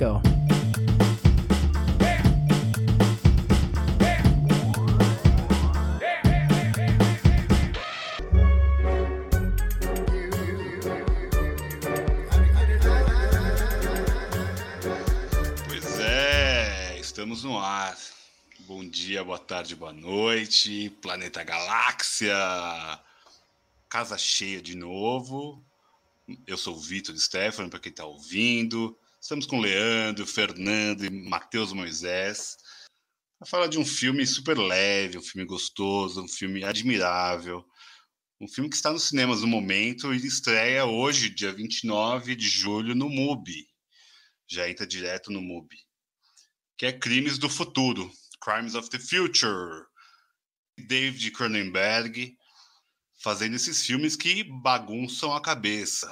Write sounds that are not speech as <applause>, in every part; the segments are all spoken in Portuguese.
go. Pois é, estamos no ar. Bom dia, boa tarde, boa noite. Planeta Galáxia. Casa cheia de novo. Eu sou o Vitor Stefano, para quem está ouvindo. Estamos com Leandro, Fernando e Matheus Moisés. Para falar de um filme super leve, um filme gostoso, um filme admirável. Um filme que está nos cinemas no momento e estreia hoje, dia 29 de julho, no MUBI. Já entra direto no MUBI. Que é Crimes do Futuro, Crimes of the Future. David Cronenberg fazendo esses filmes que bagunçam a cabeça.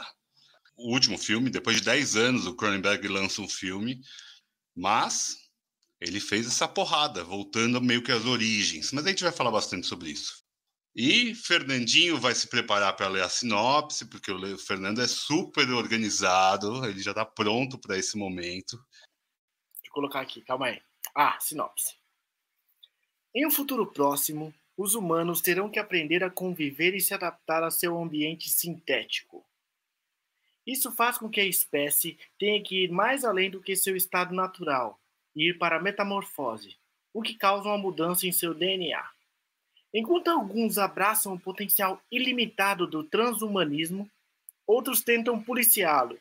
O último filme, depois de 10 anos, o Cronenberg lança um filme, mas ele fez essa porrada, voltando meio que às origens. Mas a gente vai falar bastante sobre isso. E Fernandinho vai se preparar para ler a sinopse, porque o Fernando é super organizado, ele já está pronto para esse momento. Deixa eu colocar aqui, calma aí. Ah, sinopse. Em um futuro próximo, os humanos terão que aprender a conviver e se adaptar a seu ambiente sintético. Isso faz com que a espécie tenha que ir mais além do que seu estado natural e ir para a metamorfose, o que causa uma mudança em seu DNA. Enquanto alguns abraçam o potencial ilimitado do transhumanismo, outros tentam policiá-lo.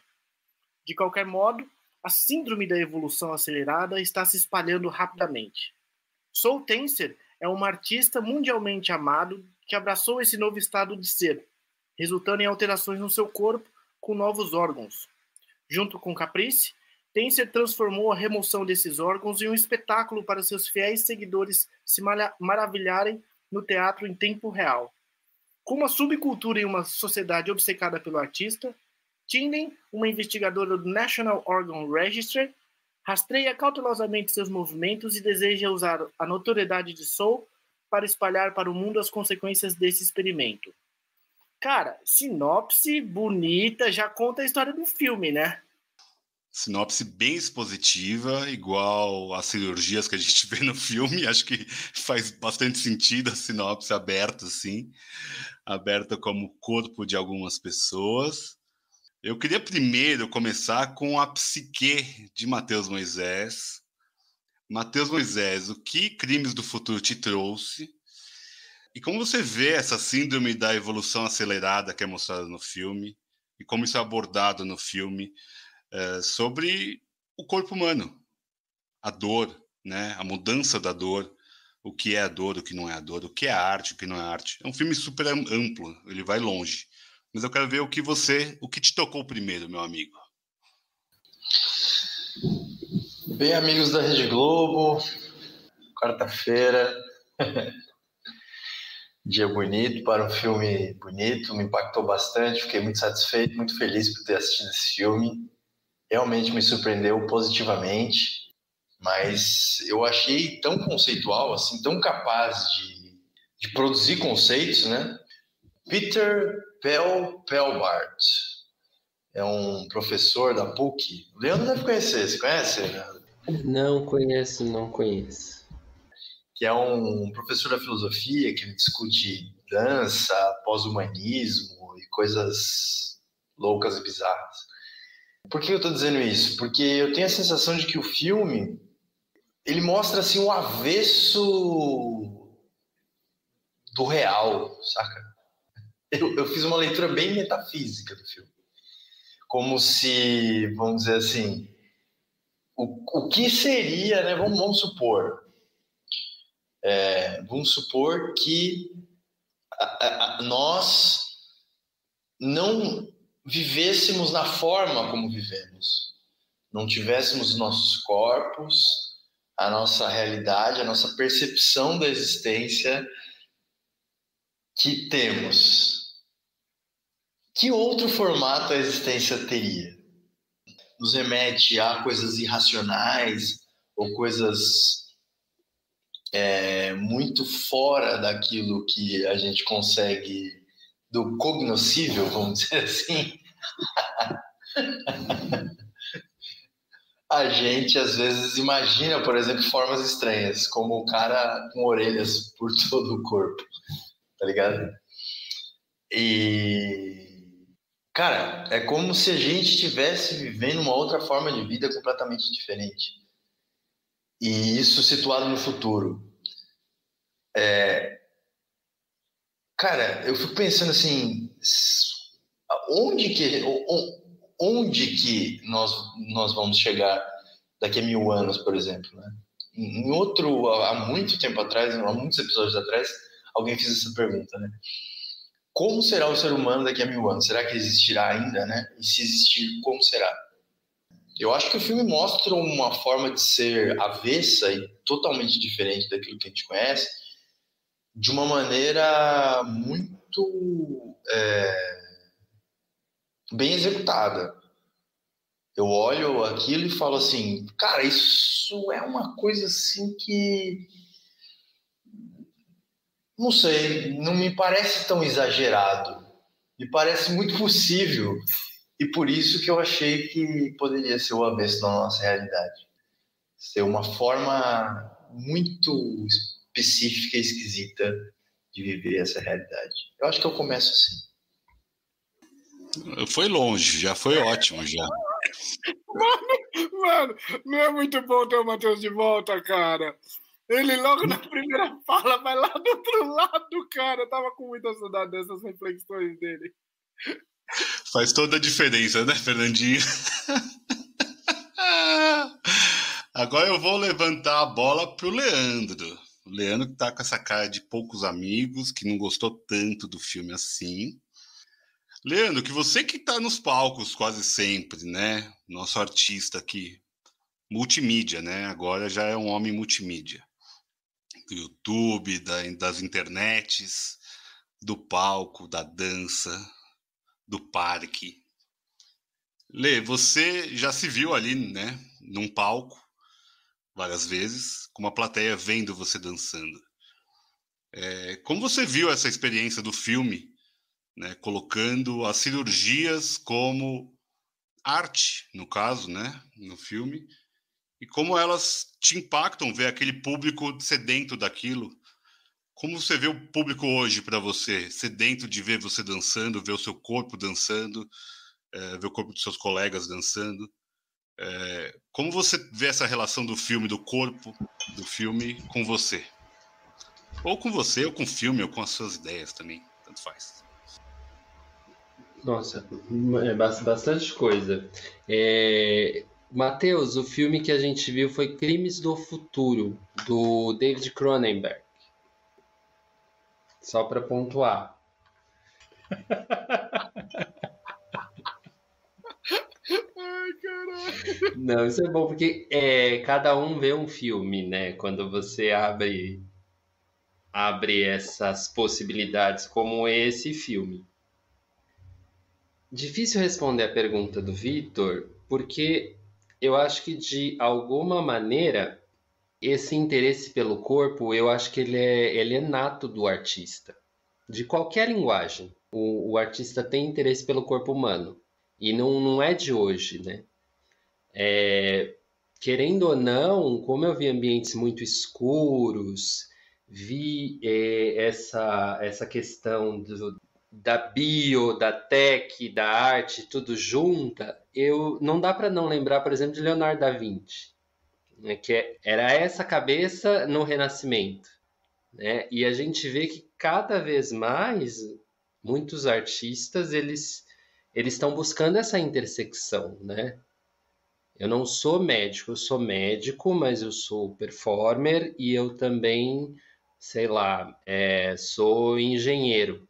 De qualquer modo, a síndrome da evolução acelerada está se espalhando rapidamente. Soul Tenser é um artista mundialmente amado que abraçou esse novo estado de ser, resultando em alterações no seu corpo com novos órgãos. Junto com Caprice, Tenser transformou a remoção desses órgãos em um espetáculo para seus fiéis seguidores se maravilharem no teatro em tempo real. Com uma subcultura e uma sociedade obcecada pelo artista, Tinden, uma investigadora do National Organ Registry, rastreia cautelosamente seus movimentos e deseja usar a notoriedade de Soul para espalhar para o mundo as consequências desse experimento. Cara, sinopse bonita, já conta a história do filme, né? Sinopse bem expositiva, igual as cirurgias que a gente <laughs> vê no filme. Acho que faz bastante sentido a sinopse aberta, assim, aberta como corpo de algumas pessoas. Eu queria primeiro começar com a psique de Mateus Moisés. Mateus Moisés, o que Crimes do Futuro te trouxe? E como você vê essa síndrome da evolução acelerada que é mostrada no filme? E como isso é abordado no filme é, sobre o corpo humano? A dor, né? a mudança da dor, o que é a dor, o que não é a dor, o que é arte, o que não é arte. É um filme super amplo, ele vai longe. Mas eu quero ver o que você, o que te tocou primeiro, meu amigo. Bem, amigos da Rede Globo, quarta-feira, <laughs> dia bonito para um filme bonito, me impactou bastante, fiquei muito satisfeito, muito feliz por ter assistido esse filme. Realmente me surpreendeu positivamente, mas eu achei tão conceitual, assim, tão capaz de, de produzir conceitos, né? Peter Pel Pelbart é um professor da PUC. O Leandro deve conhecer, você conhece? Não conheço, não conheço. Que é um professor da filosofia que discute dança, pós-humanismo e coisas loucas e bizarras. Por que eu estou dizendo isso? Porque eu tenho a sensação de que o filme ele mostra assim o avesso do real, saca? Eu, eu fiz uma leitura bem metafísica do filme, como se, vamos dizer assim, o, o que seria, né? Vamos, vamos supor, é, vamos supor que nós não vivêssemos na forma como vivemos, não tivéssemos nossos corpos, a nossa realidade, a nossa percepção da existência que temos. Que outro formato a existência teria? Nos remete a coisas irracionais ou coisas é, muito fora daquilo que a gente consegue, do cognoscível, vamos <laughs> dizer assim. a gente às vezes imagina, por exemplo, formas estranhas, como o cara com orelhas por <laughs> todo o corpo, tá ligado? E cara, é como se a gente estivesse vivendo uma outra forma de vida completamente diferente. E isso situado no futuro. É... Cara, eu fico pensando assim, onde que onde que nós, nós vamos chegar daqui a mil anos, por exemplo, né? Em outro, há muito tempo atrás, há muitos episódios atrás, alguém fez essa pergunta, né? Como será o ser humano daqui a mil anos? Será que existirá ainda, né? E se existir, como será? Eu acho que o filme mostra uma forma de ser avessa e totalmente diferente daquilo que a gente conhece, de uma maneira muito é, bem executada. Eu olho aquilo e falo assim, cara, isso é uma coisa assim que não sei, não me parece tão exagerado. Me parece muito possível. E por isso que eu achei que poderia ser o avesso da nossa realidade. Ser uma forma muito específica e esquisita de viver essa realidade. Eu acho que eu começo assim. Foi longe, já foi ótimo já. Mano, mano, não é muito bom ter o Matheus de volta, cara. Ele logo na primeira fala vai lá do outro lado, cara. Eu tava com muita saudade dessas reflexões dele. Faz toda a diferença, né, Fernandinho? <laughs> Agora eu vou levantar a bola pro Leandro. O Leandro que tá com essa cara de poucos amigos, que não gostou tanto do filme assim. Leandro, que você que está nos palcos quase sempre, né? Nosso artista aqui, multimídia, né? Agora já é um homem multimídia. Do YouTube, da, das internets, do palco, da dança, do parque. Lê, você já se viu ali, né? Num palco, várias vezes, com uma plateia vendo você dançando. É, como você viu essa experiência do filme? né, colocando as cirurgias como arte, no caso, né, no filme, e como elas te impactam ver aquele público sedento daquilo. Como você vê o público hoje para você, sedento de ver você dançando, ver o seu corpo dançando, é, ver o corpo dos seus colegas dançando? É, como você vê essa relação do filme, do corpo do filme com você? Ou com você, ou com o filme, ou com as suas ideias também, tanto faz. Nossa, é bastante coisa. É... Matheus, o filme que a gente viu foi Crimes do Futuro, do David Cronenberg. Só para pontuar. Ai, caralho. Não, isso é bom porque é, cada um vê um filme, né? Quando você abre abre essas possibilidades como esse filme. Difícil responder a pergunta do Vitor, porque eu acho que de alguma maneira esse interesse pelo corpo, eu acho que ele é, ele é nato do artista, de qualquer linguagem. O, o artista tem interesse pelo corpo humano e não, não é de hoje, né? É, querendo ou não, como eu vi ambientes muito escuros, vi é, essa, essa questão do, da bio, da tech, da arte, tudo junta, eu não dá para não lembrar, por exemplo, de Leonardo da Vinci, né, que é, era essa cabeça no Renascimento, né? E a gente vê que cada vez mais muitos artistas eles eles estão buscando essa intersecção, né? Eu não sou médico, eu sou médico, mas eu sou performer e eu também, sei lá, é, sou engenheiro.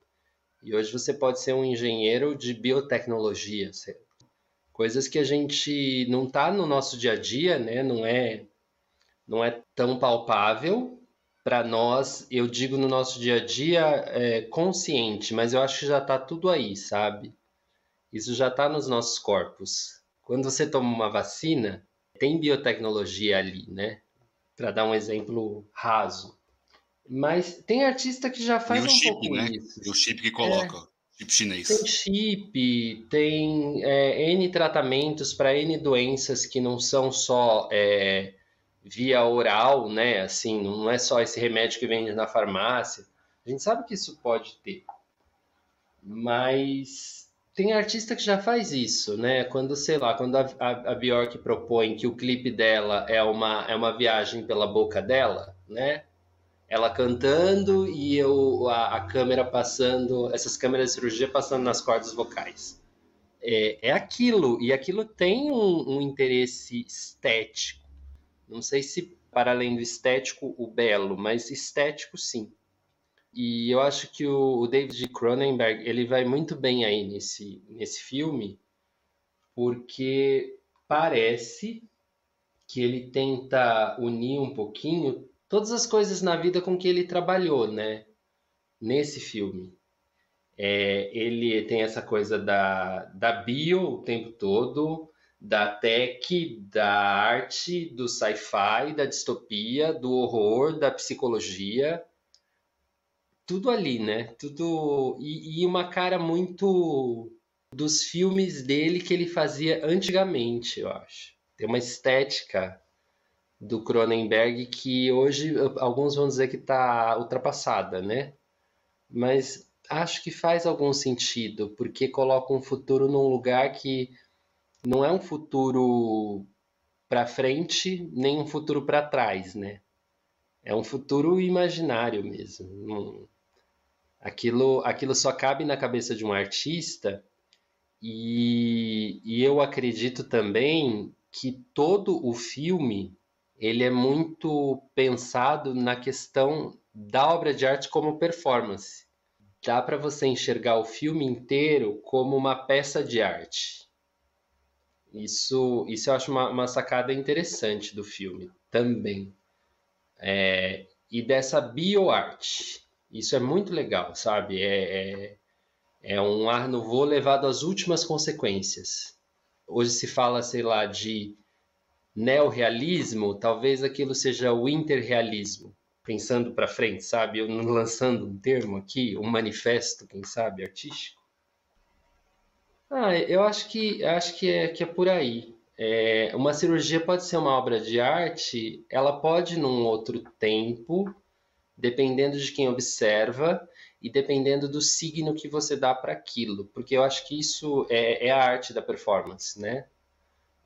E hoje você pode ser um engenheiro de biotecnologia, coisas que a gente não está no nosso dia a dia, né? Não é, não é tão palpável para nós. Eu digo no nosso dia a dia é, consciente, mas eu acho que já está tudo aí, sabe? Isso já está nos nossos corpos. Quando você toma uma vacina, tem biotecnologia ali, né? Para dar um exemplo raso. Mas tem artista que já faz e o um chip, pouco né? isso. E o chip que coloca. É. Chip chinês. Tem chip, tem é, N tratamentos para N doenças que não são só é, via oral, né? Assim, não é só esse remédio que vende na farmácia. A gente sabe que isso pode ter. Mas tem artista que já faz isso, né? Quando, sei lá, quando a, a, a Bjork propõe que o clipe dela é uma, é uma viagem pela boca dela, né? Ela cantando e eu, a, a câmera passando, essas câmeras de cirurgia passando nas cordas vocais. É, é aquilo, e aquilo tem um, um interesse estético. Não sei se para além do estético, o belo, mas estético sim. E eu acho que o, o David Cronenberg ele vai muito bem aí nesse, nesse filme, porque parece que ele tenta unir um pouquinho todas as coisas na vida com que ele trabalhou, né? Nesse filme. É, ele tem essa coisa da, da bio o tempo todo, da tech, da arte, do sci-fi, da distopia, do horror, da psicologia. Tudo ali, né? Tudo. E, e uma cara muito dos filmes dele que ele fazia antigamente, eu acho. Tem uma estética do Cronenberg que hoje alguns vão dizer que está ultrapassada, né? Mas acho que faz algum sentido, porque coloca um futuro num lugar que não é um futuro para frente, nem um futuro para trás, né? É um futuro imaginário mesmo. Aquilo, aquilo só cabe na cabeça de um artista e, e eu acredito também que todo o filme ele é muito pensado na questão da obra de arte como performance. Dá para você enxergar o filme inteiro como uma peça de arte. Isso, isso eu acho uma, uma sacada interessante do filme também. É, e dessa bioarte. Isso é muito legal, sabe? É, é, é um ar novo levado às últimas consequências. Hoje se fala, sei lá, de neorrealismo, talvez aquilo seja o interrealismo, pensando para frente, sabe? Eu lançando um termo aqui, um manifesto, quem sabe, artístico. Ah, eu acho que acho que é que é por aí. É, uma cirurgia pode ser uma obra de arte, ela pode num outro tempo, dependendo de quem observa e dependendo do signo que você dá para aquilo, porque eu acho que isso é, é a arte da performance, né?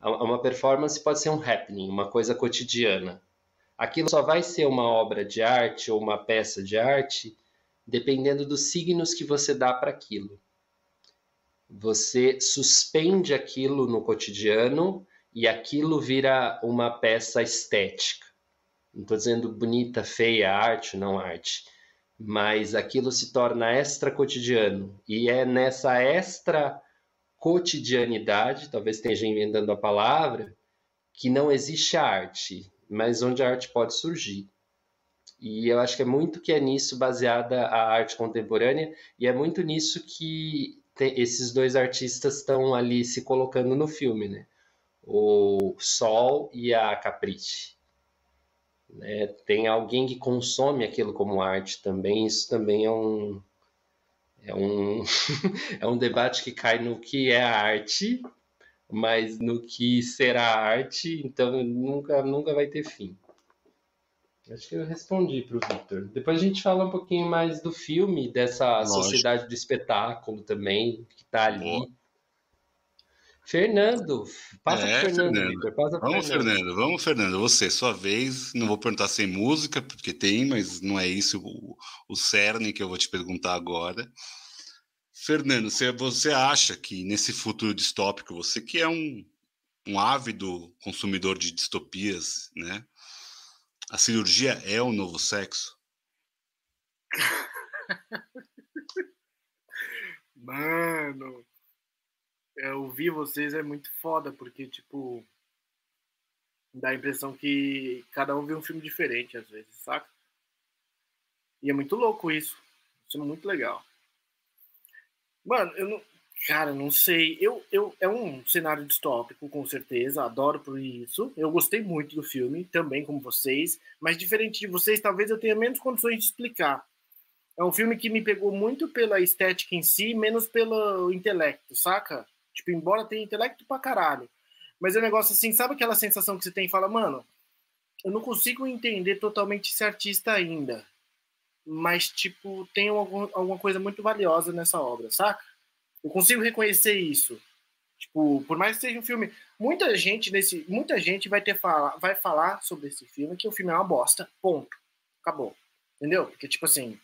Uma performance pode ser um happening, uma coisa cotidiana. Aquilo só vai ser uma obra de arte ou uma peça de arte dependendo dos signos que você dá para aquilo. Você suspende aquilo no cotidiano e aquilo vira uma peça estética. Não estou dizendo bonita, feia, arte, não arte, mas aquilo se torna extra cotidiano. E é nessa extra cotidianidade, talvez esteja inventando a palavra, que não existe arte, mas onde a arte pode surgir. E eu acho que é muito que é nisso baseada a arte contemporânea, e é muito nisso que esses dois artistas estão ali se colocando no filme, né? O Sol e a Caprice. Né? Tem alguém que consome aquilo como arte também, isso também é um, é um, <laughs> é um debate que cai no que é a arte, mas no que será arte, então nunca, nunca vai ter fim. Acho que eu respondi para o Victor. Depois a gente fala um pouquinho mais do filme, dessa Lógico. sociedade do espetáculo também, que está ali. Fernando, passa é, Fernando, Fernando. Victor, passa vamos, Fernando. Fernando. Vamos, Fernando. Você, sua vez. Não vou perguntar sem música, porque tem, mas não é isso o, o cerne que eu vou te perguntar agora. Fernando, você, você acha que nesse futuro distópico, você que é um, um ávido consumidor de distopias, né? A cirurgia é o novo sexo? <laughs> Mano, eu ouvir vocês é muito foda, porque, tipo, dá a impressão que cada um vê um filme diferente às vezes, saca? E é muito louco isso. Isso é muito legal. Mano, eu não. Cara, não sei. Eu, eu, é um cenário distópico, com certeza. Adoro por isso. Eu gostei muito do filme, também como vocês. Mas diferente de vocês, talvez eu tenha menos condições de explicar. É um filme que me pegou muito pela estética em si, menos pelo intelecto, saca? Tipo, embora tenha intelecto pra caralho. Mas é um negócio assim, sabe aquela sensação que você tem e fala, mano, eu não consigo entender totalmente esse artista ainda. Mas, tipo, tem algum, alguma coisa muito valiosa nessa obra, saca? Eu consigo reconhecer isso. Tipo, por mais que seja um filme, muita gente nesse, muita gente vai ter fala, vai falar sobre esse filme que o filme é uma bosta. Ponto. Acabou. Entendeu? Porque tipo assim,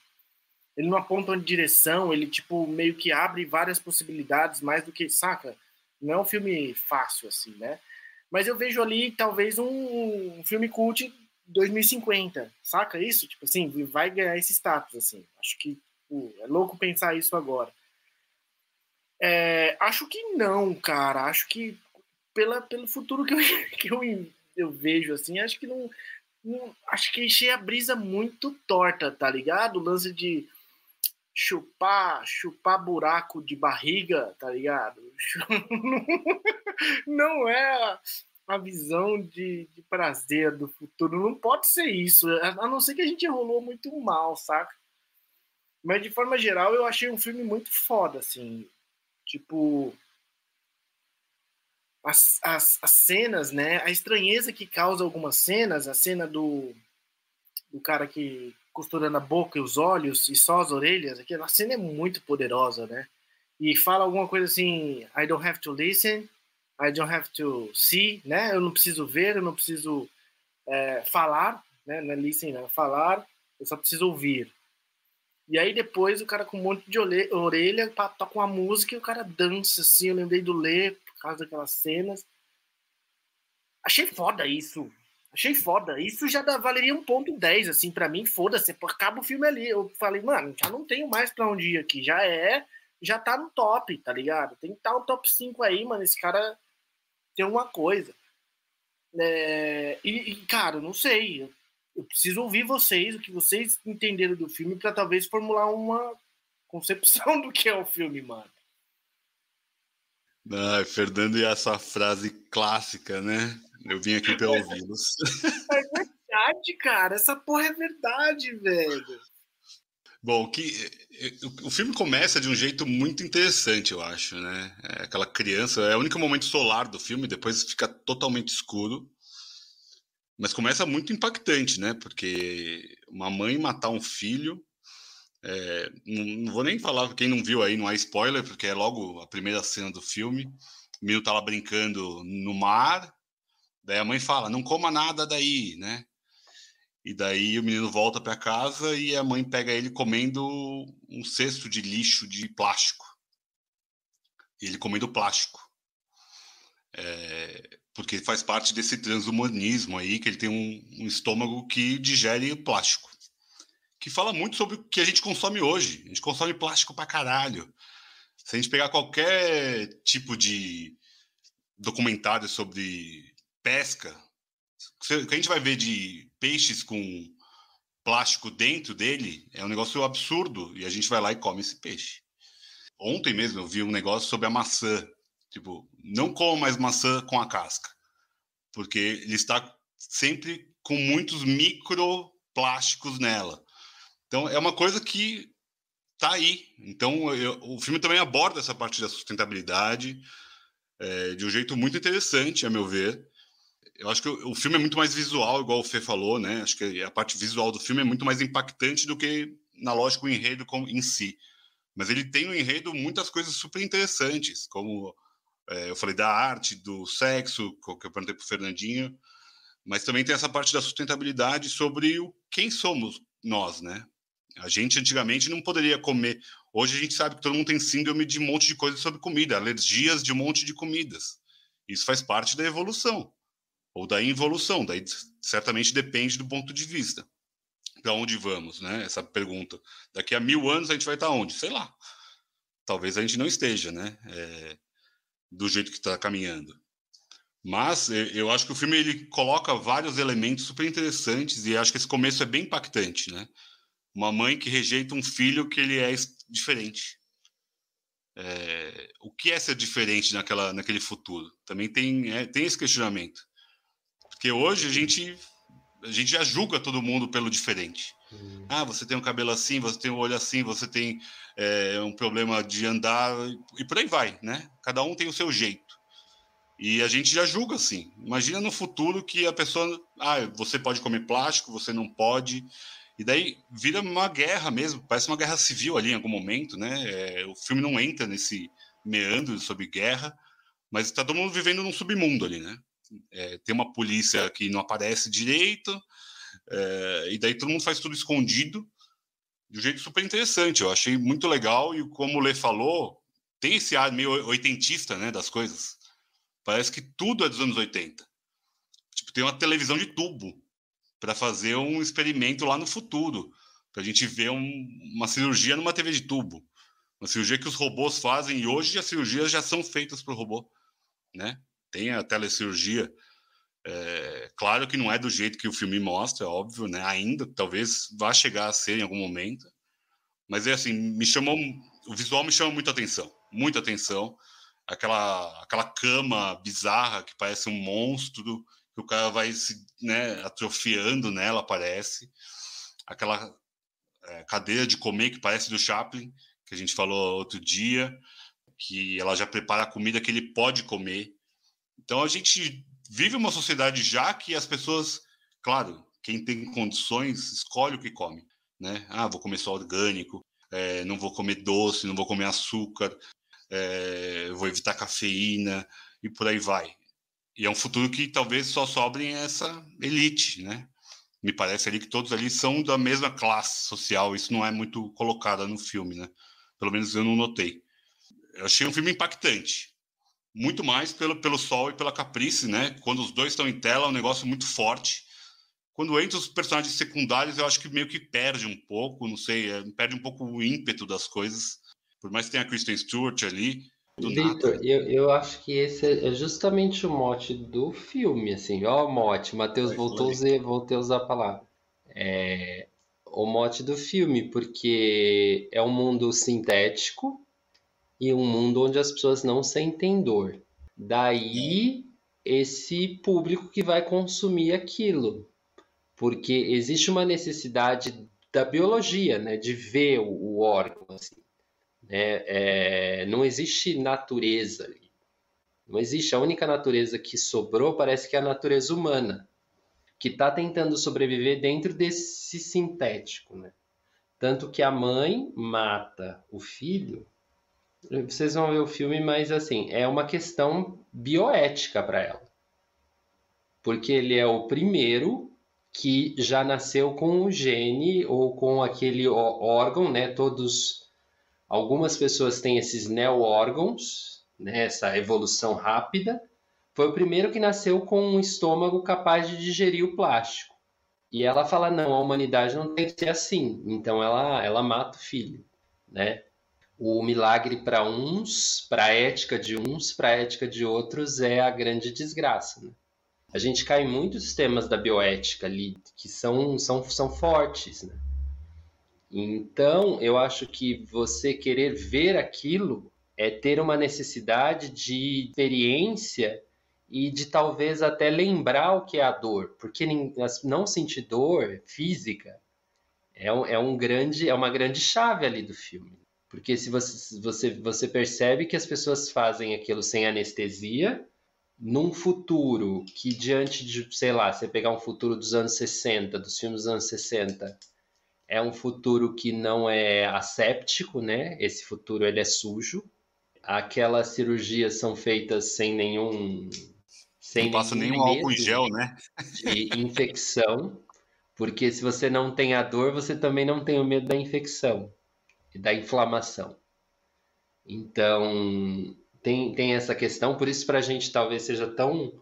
ele não aponta uma direção, ele tipo meio que abre várias possibilidades mais do que, saca? Não é um filme fácil assim, né? Mas eu vejo ali talvez um, um filme cult 2050, saca isso? Tipo assim, vai ganhar esse status assim. Acho que tipo, é louco pensar isso agora. É, acho que não, cara. Acho que pela, pelo futuro que eu, <laughs> que eu, eu vejo, assim, acho que não. Acho que enchei a brisa muito torta, tá ligado? O lance de chupar, chupar buraco de barriga, tá ligado? <laughs> Não é a visão de, de prazer do futuro. Não pode ser isso, a não ser que a gente rolou muito mal, saca? Mas de forma geral, eu achei um filme muito foda, assim. Tipo, as, as, as cenas, né? A estranheza que causa algumas cenas, a cena do, do cara que costurando a boca e os olhos e só as orelhas, aquela cena é muito poderosa, né? E fala alguma coisa assim, I don't have to listen, I don't have to see, né? Eu não preciso ver, eu não preciso é, falar, né? Não é listen, não é falar, eu só preciso ouvir. E aí depois o cara com um monte de orelha toca uma música e o cara dança, assim. Eu lembrei do Lê por causa daquelas cenas. Achei foda isso. Achei foda. Isso já dá, valeria um ponto 10, assim, para mim, foda-se. Acaba o filme ali. Eu falei, mano, já não tenho mais pra onde ir aqui. Já é, já tá no top, tá ligado? Tem que estar tá top 5 aí, mano. Esse cara tem uma coisa. É, e, e, cara, não sei eu preciso ouvir vocês, o que vocês entenderam do filme, para talvez formular uma concepção <laughs> do que é o filme, mano. Ai, Fernando, e essa frase clássica, né? Eu vim aqui para ouvi-los. <laughs> É verdade, cara. Essa porra é verdade, velho. Bom, que, o filme começa de um jeito muito interessante, eu acho, né? É aquela criança, é o único momento solar do filme, depois fica totalmente escuro. Mas começa muito impactante, né? Porque uma mãe matar um filho. É, não, não, vou nem falar, quem não viu aí, não há spoiler, porque é logo a primeira cena do filme. O menino tá lá brincando no mar. Daí a mãe fala: Não coma nada daí, né? E daí o menino volta para casa e a mãe pega ele comendo um cesto de lixo de plástico. Ele comendo plástico. É, porque faz parte desse transhumanismo aí, que ele tem um, um, estômago que digere plástico. Que fala muito sobre o que a gente consome hoje. A gente consome plástico pra caralho. Se a gente pegar qualquer tipo de documentário sobre pesca, o que a gente vai ver de peixes com plástico dentro dele é um negócio absurdo e a gente vai lá e come esse peixe. Ontem mesmo eu vi um negócio sobre a maçã. Tipo, não coma mais maçã com a casca, porque ele está sempre com muitos microplásticos nela. Então, é uma coisa que está aí. Então, eu, o filme também aborda essa parte da sustentabilidade é, de um jeito muito interessante, a meu ver. Eu acho que o, o, filme é muito mais visual, igual o Fê falou, né? Acho que a parte visual do filme é muito mais impactante do que, na lógica, o enredo em si. Mas ele tem no enredo muitas coisas super interessantes, como é, eu falei da arte, do sexo, que eu perguntei para o Fernandinho, mas também tem essa parte da sustentabilidade sobre o quem somos nós, né? A gente antigamente não poderia comer. Hoje a gente sabe que todo mundo tem síndrome de um monte de coisas sobre comida, alergias de um monte de comidas. Isso faz parte da evolução ou da involução. Daí certamente depende do ponto de vista. Para onde vamos, né? Essa pergunta. Daqui a mil anos a gente vai estar onde? Sei lá. Talvez a gente não esteja, né? É, do jeito que está caminhando. Mas eu acho que o filme ele coloca vários elementos super interessantes e acho que esse começo é bem impactante, né? Uma mãe que rejeita um filho que ele é diferente. É, o que é ser diferente naquela, naquele futuro? Também tem, é, tem esse questionamento. Porque hoje a gente, a gente já julga todo mundo pelo diferente. Hum. Ah, você tem um cabelo assim, você tem um olho assim, você tem é, um problema de andar e por aí vai, né? Cada um tem o seu jeito. E a gente já julga assim. Imagina no futuro que a pessoa, ah, você pode comer plástico, você não pode. E daí vira uma guerra mesmo, parece uma guerra civil ali em algum momento, né? É, o filme não entra nesse meandro sobre guerra, mas está todo mundo vivendo num submundo ali, né? É, tem uma polícia que não aparece direito, é, e daí todo mundo faz tudo escondido, de um jeito super interessante. Eu achei muito legal, e como o Lê falou, tem esse ar meio oitentista, né, das coisas. Parece que tudo é dos anos 80. Tipo, tem uma televisão de tubo para fazer um experimento lá no futuro, para a gente ver um, uma cirurgia numa TV de tubo. Uma cirurgia que os robôs fazem, e hoje as cirurgias já são feitas por robô, né? Tem a telecirurgia. É, claro que não é do jeito que o filme mostra, é óbvio, né? Ainda, talvez vá chegar a ser em algum momento. Mas é assim, me chamou, o visual me chama muita atenção, muita atenção. Aquela, aquela cama bizarra que parece um monstro, que o cara vai se né, atrofiando nela, parece. Aquela é, cadeira de comer que parece do Chaplin, que a gente falou outro dia, que ela já prepara a comida que ele pode comer. Então a gente vive uma sociedade já que as pessoas, claro, quem tem condições escolhe o que come, né? Ah, vou comer só orgânico, é, não vou comer doce, não vou comer açúcar, é, vou evitar cafeína e por aí vai. E é um futuro que talvez só sobrem essa elite, né? Me parece ali que todos ali são da mesma classe social. Isso não é muito colocado no filme, né? Pelo menos eu não notei. Eu achei um filme impactante. Muito mais pelo, pelo sol e pela caprice, né? Quando os dois estão em tela, é um negócio muito forte. Quando entra os personagens secundários, eu acho que meio que perde um pouco, não sei, é, perde um pouco o ímpeto das coisas. Por mais que tenha a Kristen Stewart ali, Vitor, eu, eu acho que esse é justamente o mote do filme, assim, ó o mote, Matheus voltou, a voltei a usar a palavra. É o mote do filme, porque é um mundo sintético e um mundo onde as pessoas não sentem dor. Daí esse público que vai consumir aquilo, porque existe uma necessidade da biologia, né, de ver o, o órgão, assim. Né? É, não existe natureza ali. Não existe. A única natureza que sobrou parece que é a natureza humana, que está tentando sobreviver dentro desse sintético. Né? Tanto que a mãe mata o filho. Vocês vão ver o filme, mas assim, é uma questão bioética para ela. Porque ele é o primeiro que já nasceu com o gene ou com aquele órgão, né? Todos Algumas pessoas têm esses neo-órgãos, né, essa evolução rápida. Foi o primeiro que nasceu com um estômago capaz de digerir o plástico. E ela fala: não, a humanidade não tem que ser assim. Então ela, ela mata o filho. Né? O milagre para uns, para a ética de uns, para a ética de outros, é a grande desgraça. Né? A gente cai em muitos temas da bioética ali que são, são, são fortes. Né? Então, eu acho que você querer ver aquilo é ter uma necessidade de experiência e de talvez até lembrar o que é a dor, porque não sentir dor física é, um, é, um grande, é uma grande chave ali do filme. Porque se você, você, você percebe que as pessoas fazem aquilo sem anestesia, num futuro que diante de, sei lá, você pegar um futuro dos anos 60, dos filmes dos anos 60, é um futuro que não é asséptico, né? Esse futuro ele é sujo. Aquelas cirurgias são feitas sem nenhum sem não passa nenhum álcool em gel, né? De infecção, porque se você não tem a dor, você também não tem o medo da infecção e da inflamação. Então, tem, tem essa questão, por isso para a gente talvez seja tão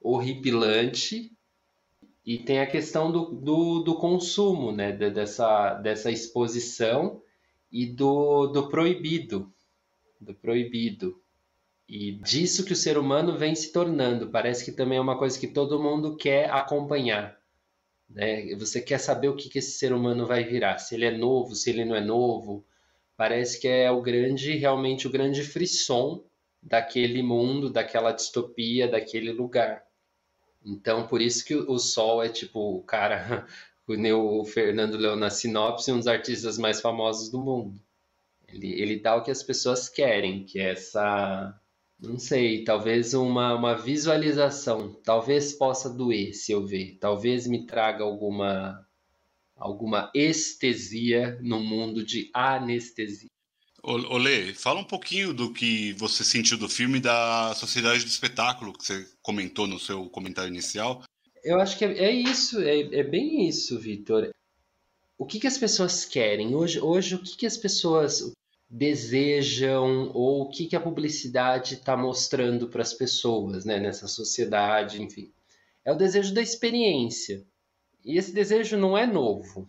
horripilante e tem a questão do, do, do consumo, né? dessa, dessa exposição e do, do proibido. Do proibido. E disso que o ser humano vem se tornando. Parece que também é uma coisa que todo mundo quer acompanhar. Né? Você quer saber o que, que esse ser humano vai virar, se ele é novo, se ele não é novo. Parece que é o grande, realmente o grande frisson daquele mundo, daquela distopia, daquele lugar. Então, por isso que o Sol é tipo, o cara, <laughs> o Fernando leu na sinopse, um dos artistas mais famosos do mundo. Ele, ele dá o que as pessoas querem, que é essa, não sei, talvez uma, uma visualização. Talvez possa doer se eu ver. Talvez me traga alguma, alguma estesia no mundo de anestesia. Olê, fala um pouquinho do que você sentiu do filme da Sociedade do Espetáculo, que você comentou no seu comentário inicial. Eu acho que é, é isso, é, é, bem isso, Vitor. O que, que as pessoas querem? Hoje, hoje o que, que as pessoas desejam ou o que, que a publicidade está mostrando para as pessoas né, nessa sociedade, enfim. É o desejo da experiência. E esse desejo não é novo.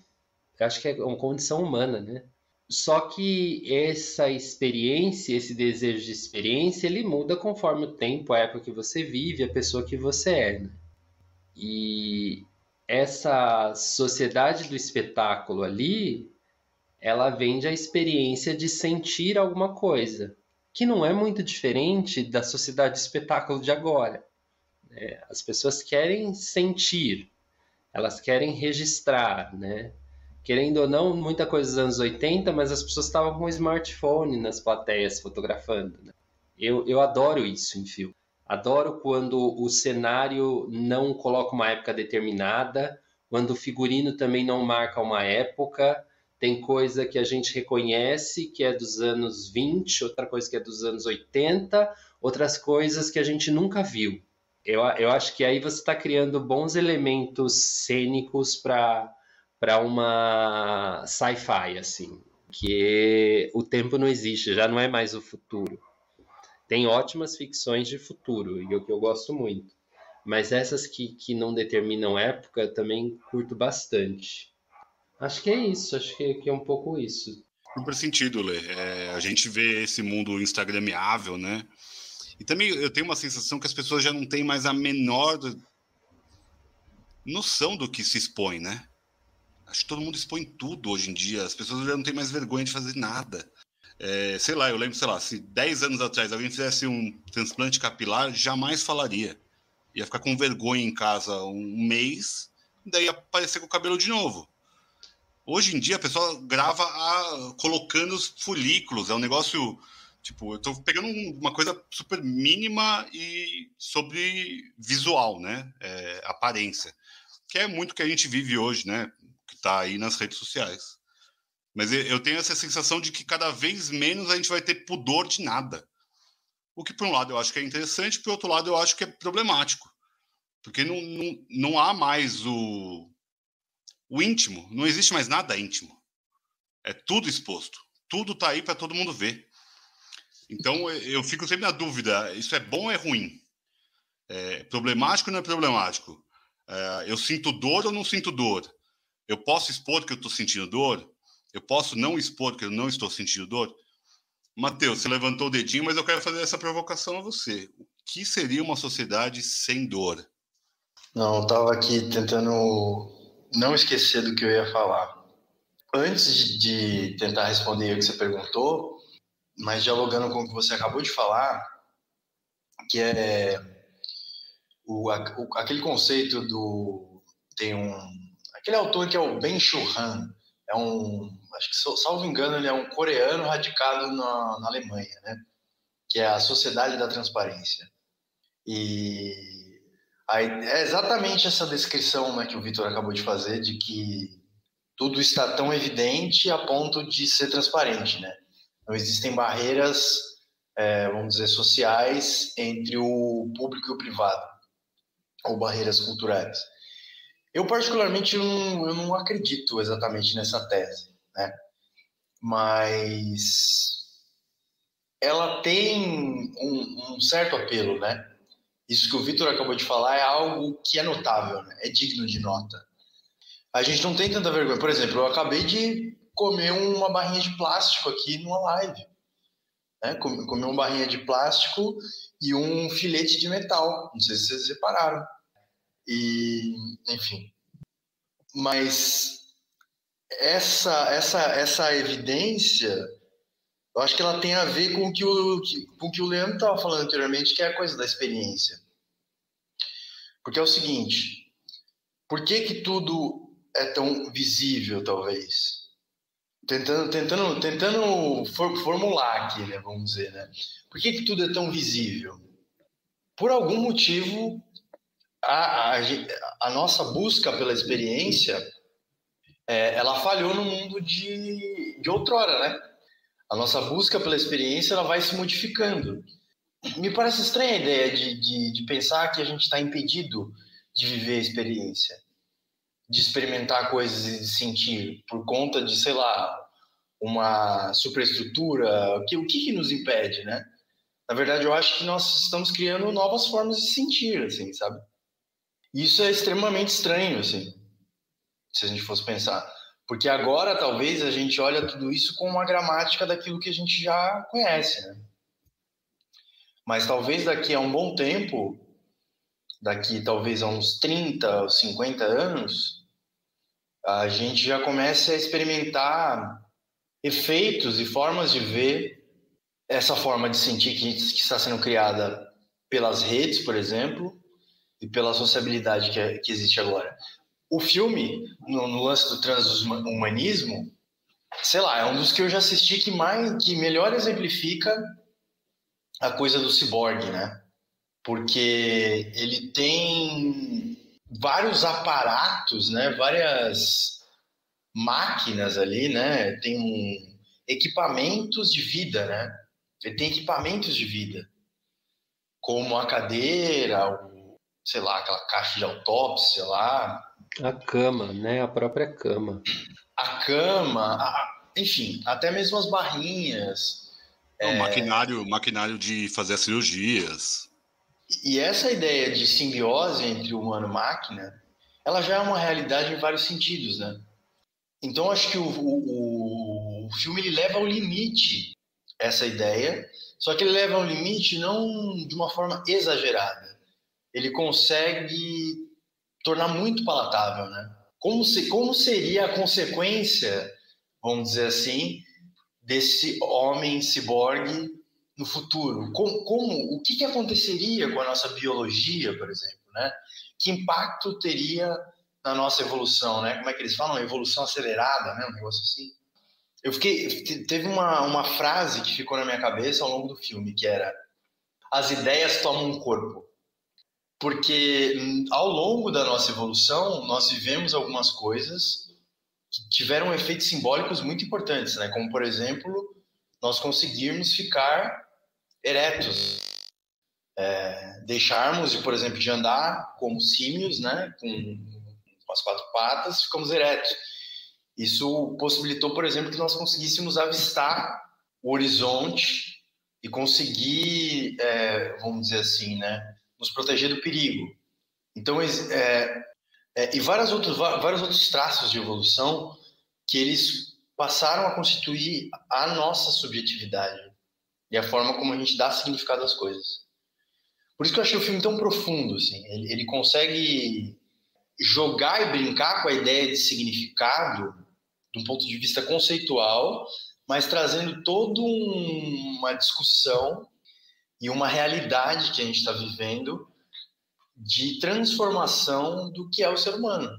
Eu acho que é uma condição humana, né? Só que essa experiência, esse desejo de experiência, ele muda conforme o tempo, a época que você vive, a pessoa que você é. Né? E essa sociedade do espetáculo ali, ela vende a experiência de sentir alguma coisa, que não é muito diferente da sociedade do espetáculo de agora. Né? As pessoas querem sentir, elas querem registrar, né? Querendo ou não, muita coisa dos anos 80, mas as pessoas estavam com um smartphone nas plateias fotografando. Né? Eu, eu adoro isso em filme. Adoro quando o cenário não coloca uma época determinada, quando o figurino também não marca uma época. Tem coisa que a gente reconhece que é dos anos 20, outra coisa que é dos anos 80, outras coisas que a gente nunca viu. Eu, eu acho que aí você está criando bons elementos cênicos para uma sci-fi, assim. Que o tempo não existe, já não é mais o futuro tem ótimas ficções de futuro, e o que eu gosto muito. Mas essas que, que não determinam época também curto bastante. Acho que é isso, acho que, que é um pouco isso. Super sentido, Lê. É, a gente vê esse mundo instagramável, né? E também eu tenho uma sensação que as pessoas já não têm mais a menor noção do que se expõe, né? Acho que todo mundo expõe tudo hoje em dia. As pessoas já não têm mais vergonha de fazer nada. É, sei lá, eu lembro, sei lá, se 10 anos atrás alguém fizesse um transplante capilar, jamais falaria. Ia ficar com vergonha em casa um mês, daí ia aparecer com o cabelo de novo. Hoje em dia a pessoa grava a, colocando os folículos, é um negócio. Tipo, eu tô pegando uma coisa super mínima e sobre visual, né? É, aparência. Que é muito que a gente vive hoje, né? Que tá aí nas redes sociais. Mas eu tenho essa sensação de que cada vez menos a gente vai ter pudor de nada. O que, por um lado, eu acho que é interessante, por outro lado, eu acho que é problemático. Porque não, não, não há mais o, o íntimo, não existe mais nada íntimo. É tudo exposto. Tudo está aí para todo mundo ver. Então, eu fico sempre na dúvida: isso é bom ou é ruim? É problemático ou não é problemático? É, eu sinto dor ou não sinto dor? Eu posso expor que eu estou sentindo dor? Eu posso não expor que eu não estou sentindo dor? Matheus, você levantou o dedinho, mas eu quero fazer essa provocação a você. O que seria uma sociedade sem dor? Não, estava aqui tentando não esquecer do que eu ia falar. Antes de tentar responder o que você perguntou, mas dialogando com o que você acabou de falar, que é o, aquele conceito do. Tem um. Aquele autor que é o Ben Churran, é um, acho que salvo engano, ele é um coreano radicado na, na Alemanha, né? Que é a Sociedade da Transparência. E aí, é exatamente essa descrição né, que o Vitor acabou de fazer, de que tudo está tão evidente a ponto de ser transparente, né? Não existem barreiras, é, vamos dizer, sociais entre o público e o privado, ou barreiras culturais. Eu, particularmente, não, eu não acredito exatamente nessa tese, né? Mas ela tem um, um certo apelo, né? Isso que o Vitor acabou de falar é algo que é notável, né? é digno de nota. A gente não tem tanta vergonha. Por exemplo, eu acabei de comer uma barrinha de plástico aqui numa live. Né? Comer uma barrinha de plástico e um filete de metal. Não sei se vocês repararam. E, enfim. Mas essa, essa, essa evidência, eu acho que ela tem a ver com o que o, com o, que o Leandro estava falando anteriormente, que é a coisa da experiência. Porque é o seguinte, por que que tudo é tão visível, talvez? Tentando, tentando, tentando for, formular aqui, né? Vamos dizer, né? Por que, que tudo é tão visível? Por algum motivo, a, a, a nossa busca pela experiência, é, ela falhou no mundo de, de outrora, né? A nossa busca pela experiência, ela vai se modificando. Me parece estranha a ideia de, de, de pensar que a gente está impedido de viver a experiência, de experimentar coisas e de sentir, por conta de, sei lá, uma superestrutura. Que, o que, que nos impede, né? Na verdade, eu acho que nós estamos criando novas formas de sentir, assim, sabe? Isso é extremamente estranho, assim, se a gente fosse pensar. Porque agora, talvez, a gente olha tudo isso com uma gramática daquilo que a gente já conhece, né? Mas talvez daqui a um bom tempo, daqui talvez a uns 30 ou 50 anos, a gente já comece a experimentar efeitos e formas de ver essa forma de sentir que está sendo criada pelas redes, por exemplo, e pela sociabilidade que, é, que existe agora. O filme, no, no lance do transhumanismo, sei lá, é um dos que eu já assisti que mais que melhor exemplifica a coisa do ciborgue, né? Porque ele tem vários aparatos, né? Várias máquinas ali, né? Tem um, equipamentos de vida, né? Ele tem equipamentos de vida, como a cadeira, sei lá, aquela caixa de autópsia lá. A cama, né? A própria cama. A cama, a, enfim, até mesmo as barrinhas, é... maquinário, maquinário de fazer as cirurgias. E essa ideia de simbiose entre humano e máquina, ela já é uma realidade em vários sentidos, né? Então acho que o, o, o filme ele leva ao limite essa ideia, só que ele leva ao limite não de uma forma exagerada. Ele consegue tornar muito palatável, né? Como, se, como seria a consequência, vamos dizer assim, desse homem ciborgue no futuro? Como, como o que, que aconteceria com a nossa biologia, por exemplo, né? Que impacto teria na nossa evolução, né? Como é que eles falam? Evolução acelerada, né? Um negócio assim. Eu fiquei, teve uma, uma frase que ficou na minha cabeça ao longo do filme, que era as ideias tomam um corpo. Porque hum, ao longo da nossa evolução, nós vivemos algumas coisas que tiveram efeitos simbólicos muito importantes, né? Como por exemplo, nós conseguirmos ficar eretos, é, deixarmos de, por exemplo, de andar como símios, né? Com, com as quatro patas, ficamos eretos. Isso possibilitou, por exemplo, que nós conseguíssemos avistar o horizonte e conseguir, é, vamos dizer assim, né? Nos proteger do perigo. Então, é, é, e vários outros, vários outros traços de evolução que eles passaram a constituir a nossa subjetividade e a forma como a gente dá significado às coisas. Por isso que eu achei o filme tão profundo, assim. Ele, ele consegue jogar e brincar com a ideia de significado de um ponto de vista conceitual, mas trazendo toda um, uma discussão e uma realidade que a gente está vivendo de transformação do que é o ser humano,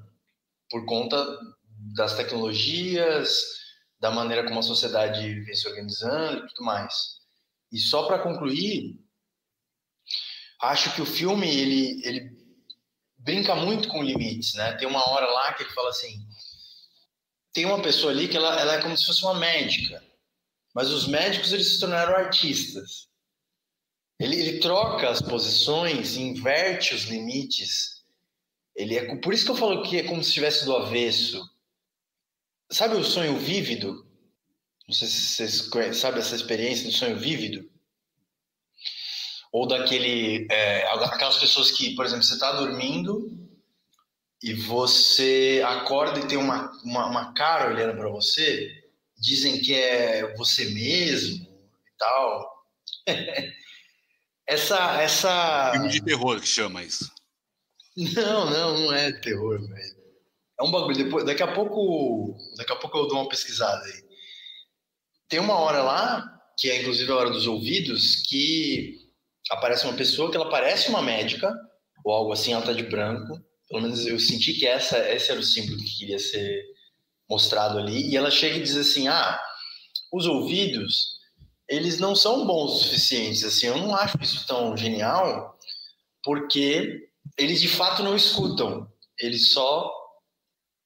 por conta das tecnologias, da maneira como a sociedade vem se organizando e tudo mais. E só para concluir, acho que o filme ele, ele brinca muito com limites, né? Tem uma hora lá que ele fala assim, tem uma pessoa ali que ela, ela é como se fosse uma médica, mas os médicos eles se tornaram artistas. Ele, ele troca as posições, inverte os limites. Ele é por isso que eu falo que é como se estivesse do avesso. Sabe o sonho vívido? Não sei se vocês conhecem, sabe essa experiência do sonho vívido? Ou daquele. É, aquelas pessoas que, por exemplo, você está dormindo e você acorda e tem uma, uma, uma cara olhando para você, dizem que é você mesmo e tal. <laughs> Essa, essa. Filme de terror que chama isso. Não, não, não é terror, velho. É um bagulho. Depois, daqui a pouco. Daqui a pouco eu dou uma pesquisada aí. Tem uma hora lá, que é inclusive a hora dos ouvidos, que aparece uma pessoa que ela parece uma médica, ou algo assim, ela tá de branco. Pelo menos eu senti que essa, esse era o símbolo que queria ser mostrado ali. E ela chega e diz assim: ah, os ouvidos, eles não são bons o suficientes. Assim, eu não acho isso tão genial, porque eles de fato não escutam, eles só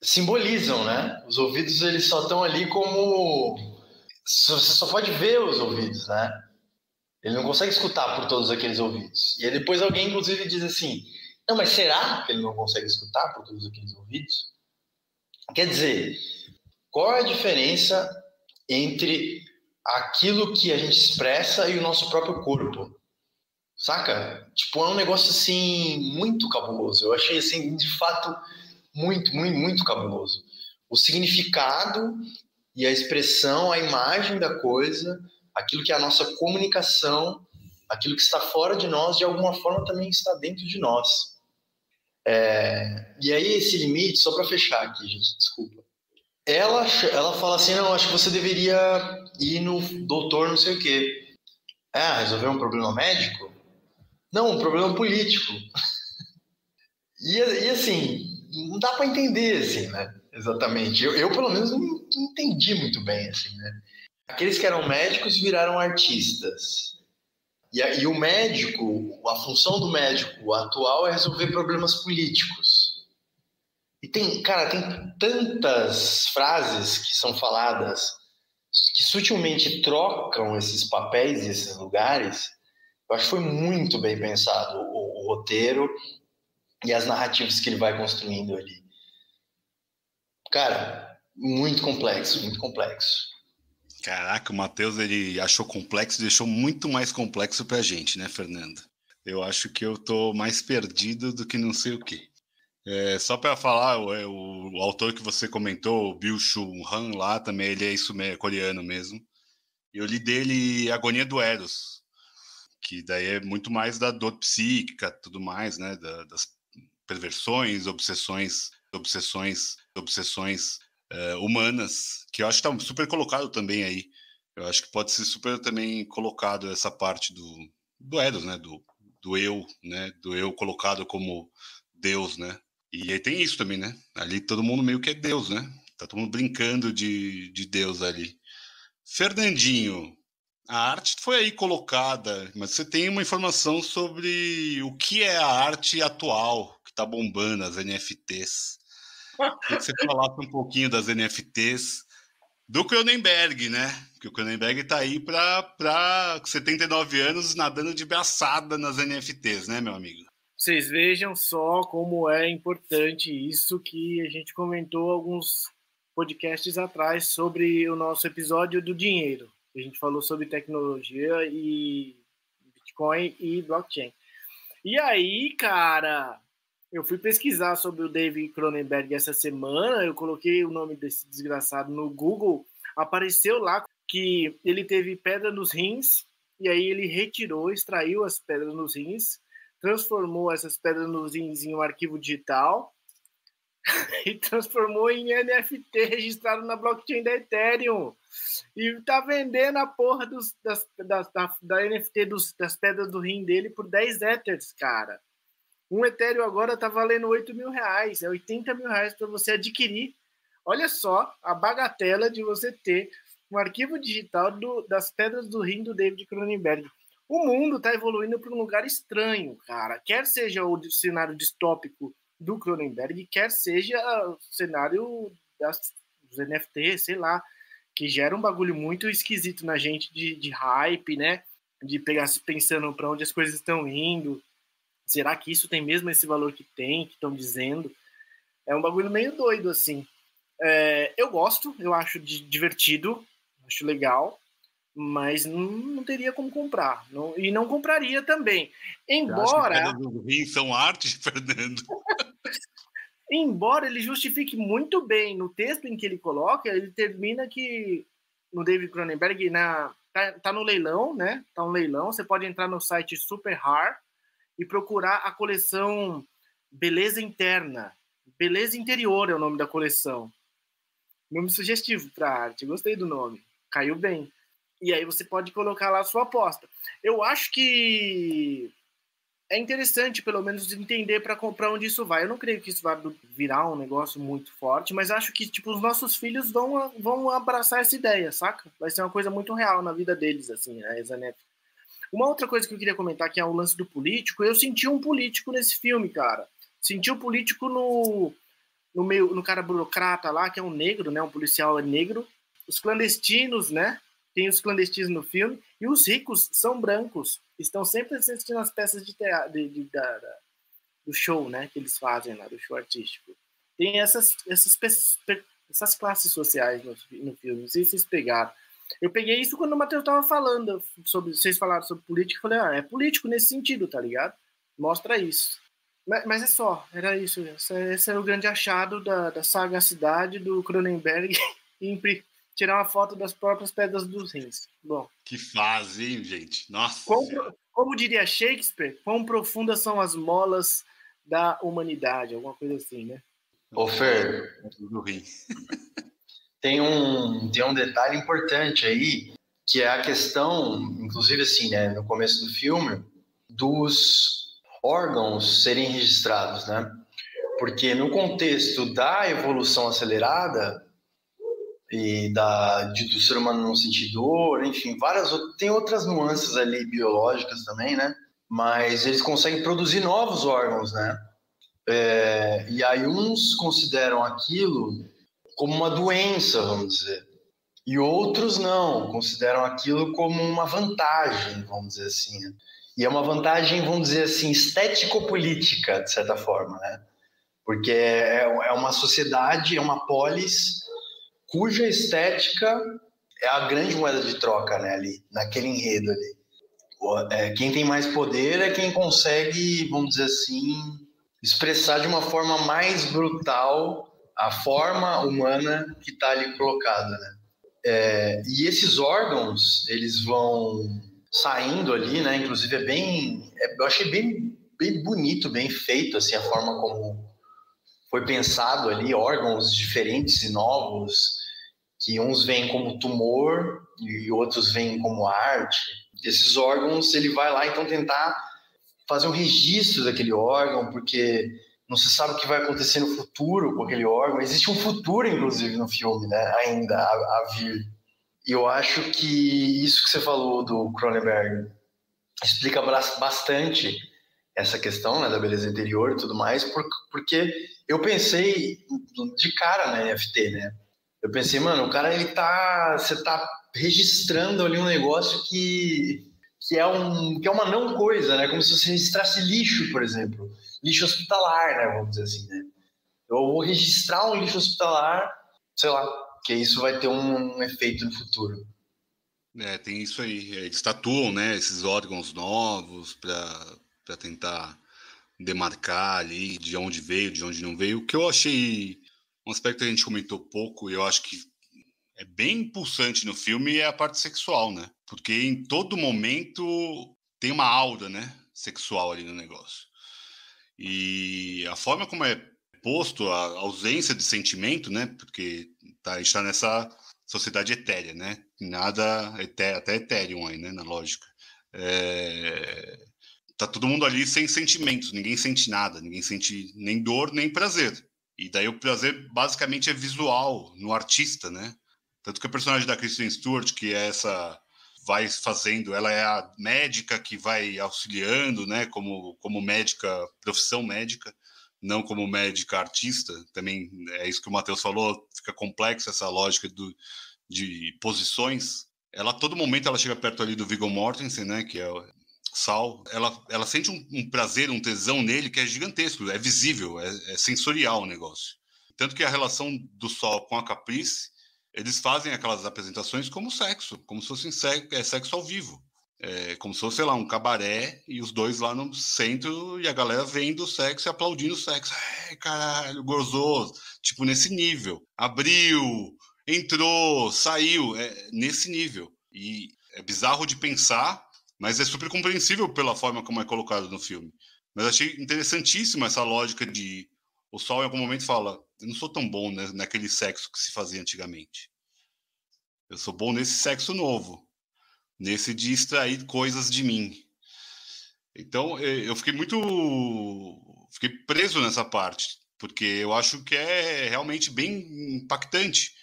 simbolizam, né? Os ouvidos eles só estão ali como você só pode ver os ouvidos, né? Ele não consegue escutar por todos aqueles ouvidos. E aí depois alguém inclusive diz assim: "Não, mas será que ele não consegue escutar por todos aqueles ouvidos?" Quer dizer, qual é a diferença entre aquilo que a gente expressa e o nosso próprio corpo? Saca? Tipo, é um negócio assim muito cabuloso. Eu achei assim, de fato, muito, muito, muito cabuloso. O significado e a expressão, a imagem da coisa, aquilo que é a nossa comunicação, aquilo que está fora de nós, de alguma forma também está dentro de nós. É... E aí, esse limite, só para fechar aqui, gente, desculpa. Ela, ela fala assim: não, acho que você deveria ir no doutor, não sei o quê. Ah, resolver um problema médico? Não, um problema político. <laughs> e, e assim, não dá para entender, assim, né? Exatamente. Eu, eu, pelo menos, não entendi muito bem, assim, né? Aqueles que eram médicos viraram artistas. E, e o médico, a função do médico atual é resolver problemas políticos. E tem, cara, tem tantas frases que são faladas que sutilmente trocam esses papéis e esses lugares eu acho que foi muito bem pensado o, o roteiro e as narrativas que ele vai construindo ali. Cara, muito complexo, muito complexo. Caraca, o Matheus ele achou complexo deixou muito mais complexo pra gente, né, Fernando? Eu acho que eu tô mais perdido do que não sei o quê. É, só para falar, o, é, o, o, autor que você comentou, o Bill Shun Han lá, também ele é isso mesmo, é coreano mesmo. Eu li dele Agonia do Eros, que daí é muito mais da dor psíquica, tudo mais, né, da, das perversões, obsessões, obsessões, obsessões uh, humanas, que eu acho que está super colocado também aí. Eu acho que pode ser super também colocado essa parte do, do Eros, né, do, do eu, né, do eu colocado como Deus, né. E aí tem isso também, né? Ali todo mundo meio que é Deus, né? Tá todo mundo brincando de, de Deus ali. Fernandinho, a arte foi aí colocada, mas você tem uma informação sobre o que é a arte atual que está bombando, as NFTs. Queria que você falasse um pouquinho das NFTs do Cronenberg, né? Que o Cronenberg está aí para 79 anos nadando de braçada nas NFTs, né, meu amigo? Vocês vejam só como é importante isso que a gente comentou alguns podcasts atrás sobre o nosso episódio do dinheiro a gente falou sobre tecnologia e Bitcoin e blockchain. E aí, cara, eu fui pesquisar sobre o David Cronenberg essa semana, eu coloquei o nome desse desgraçado no Google, apareceu lá que ele teve pedra nos rins, e aí ele retirou, extraiu as pedras nos rins, transformou essas pedras nos rins em um arquivo digital <laughs> e transformou em NFT registrado na blockchain da Ethereum. E tá vendendo a porra dos, das, da, da NFT dos, das pedras do rim dele por 10 Ethers, cara. Um Ethereum agora tá valendo 8 mil reais, é 80 mil reais para você adquirir. Olha só a bagatela de você ter um arquivo digital do, das pedras do rim do David Cronenberg. O mundo está evoluindo para um lugar estranho, cara. Quer seja o cenário distópico do Cronenberg, quer seja o cenário das, dos NFTs, sei lá que gera um bagulho muito esquisito na gente de, de hype, né? De pegar pensando para onde as coisas estão indo. Será que isso tem mesmo esse valor que tem, que estão dizendo? É um bagulho meio doido, assim. É, eu gosto, eu acho divertido, acho legal, mas não, não teria como comprar. Não, e não compraria também. Embora. Rim são arte, <laughs> Fernando. Embora ele justifique muito bem no texto em que ele coloca, ele termina que no David Cronenberg na tá, tá no leilão, né? Tá um leilão. Você pode entrar no site Super Hard e procurar a coleção Beleza Interna. Beleza Interior é o nome da coleção. Nome sugestivo para arte. Gostei do nome. Caiu bem. E aí você pode colocar lá a sua aposta. Eu acho que é interessante, pelo menos, entender para comprar onde isso vai. Eu não creio que isso vai virar um negócio muito forte, mas acho que tipo os nossos filhos vão, vão abraçar essa ideia, saca? Vai ser uma coisa muito real na vida deles, assim, a Exanef. Uma outra coisa que eu queria comentar que é o lance do político. Eu senti um político nesse filme, cara. Senti um político no no meio no cara burocrata lá, que é um negro, né? Um policial negro. Os clandestinos, né? Tem os clandestinos no filme e os ricos são brancos estão sempre assistindo as peças de teatro, de, de, da, da, do show, né, que eles fazem lá, do show artístico. Tem essas, essas, essas classes sociais no, no filme, não sei se vocês pegaram. Eu peguei isso quando o Matheus estava falando sobre, vocês falaram sobre política, eu falei, ah, é político nesse sentido, tá ligado? Mostra isso. Mas, é só, era isso. Esse, esse é o grande achado da, da sagacidade do Cronenberg <laughs> tirar uma foto das próprias pedras dos rins. Bom. Que fase, hein, gente? Nossa. Como, como, diria Shakespeare, quão profundas são as molas da humanidade, alguma coisa assim, né? Ô, Fer, tem um, tem um detalhe importante aí, que é a questão, inclusive assim, né, no começo do filme, dos órgãos serem registrados, né? Porque no contexto da evolução acelerada, e da, de, do ser humano não sentir dor, enfim, várias tem outras nuances ali biológicas também, né? Mas eles conseguem produzir novos órgãos, né? É, e aí uns consideram aquilo como uma doença, vamos dizer, e outros não, consideram aquilo como uma vantagem, vamos dizer assim. Né? E é uma vantagem, vamos dizer assim, estético-política, de certa forma, né? Porque é, é uma sociedade, é uma polis cuja estética é a grande moeda de troca, né, ali, naquele enredo ali. É, quem tem mais poder é quem consegue, vamos dizer assim, expressar de uma forma mais brutal a forma humana que está ali colocada, né? É, e esses órgãos, eles vão saindo ali, né? Inclusive é bem, é, eu achei bem, bem bonito, bem feito assim a forma como foi pensado ali, órgãos diferentes e novos que uns vêm como tumor e outros vêm como arte. Esses órgãos, ele vai lá então tentar fazer um registro daquele órgão, porque não se sabe o que vai acontecer no futuro com aquele órgão. Existe um futuro, inclusive, no filme, né? Ainda a, a vir. E eu acho que isso que você falou do Cronenberg explica bastante essa questão né, da beleza interior e tudo mais, porque eu pensei de cara na NFT, né? Eu pensei, mano, o cara ele tá, você tá registrando ali um negócio que que é um que é uma não coisa, né? Como se você registrasse lixo, por exemplo, lixo hospitalar, né? Vamos dizer assim, né? Eu vou registrar um lixo hospitalar, sei lá, que isso vai ter um, um efeito no futuro. É, tem isso aí. Eles tatuam, né? Esses órgãos novos para tentar demarcar ali de onde veio, de onde não veio. O que eu achei um aspecto que a gente comentou pouco, e eu acho que é bem impulsante no filme, é a parte sexual, né? Porque em todo momento tem uma aura, né? Sexual ali no negócio. E a forma como é posto a ausência de sentimento, né? Porque tá, a gente está nessa sociedade etérea, né? Nada etéreo, até Ethereum aí, né? Na lógica. É... Tá todo mundo ali sem sentimentos, ninguém sente nada, ninguém sente nem dor nem prazer. E daí o prazer basicamente é visual no artista, né? Tanto que a personagem da Kristen Stewart, que é essa vai fazendo, ela é a médica que vai auxiliando, né, como como médica, profissão médica, não como médica artista. Também é isso que o Matheus falou, fica complexa essa lógica do, de posições. Ela todo momento ela chega perto ali do Viggo Mortensen, né, que é Sal, ela, ela sente um, um, prazer, um tesão nele que é gigantesco, é visível, é, é, sensorial o negócio. Tanto que a relação do Sol com a Caprice, eles fazem aquelas apresentações como sexo, como se fosse sexo, é, sexo ao vivo. É, como se fosse, sei lá, um cabaré e os dois lá no centro e a galera vendo o sexo e aplaudindo o sexo. Ai, caralho, gostoso. Tipo, nesse nível. Abriu, entrou, saiu, é, nesse nível. E é bizarro de pensar mas é super compreensível pela forma como é colocado no filme. Mas achei interessantíssima essa lógica de o Sol em algum momento fala: eu não sou tão bom né, naquele sexo que se fazia antigamente. Eu sou bom nesse sexo novo, nesse de extrair coisas de mim. Então, é, eu fiquei muito. Fiquei preso nessa parte, porque eu acho que é realmente bem impactante.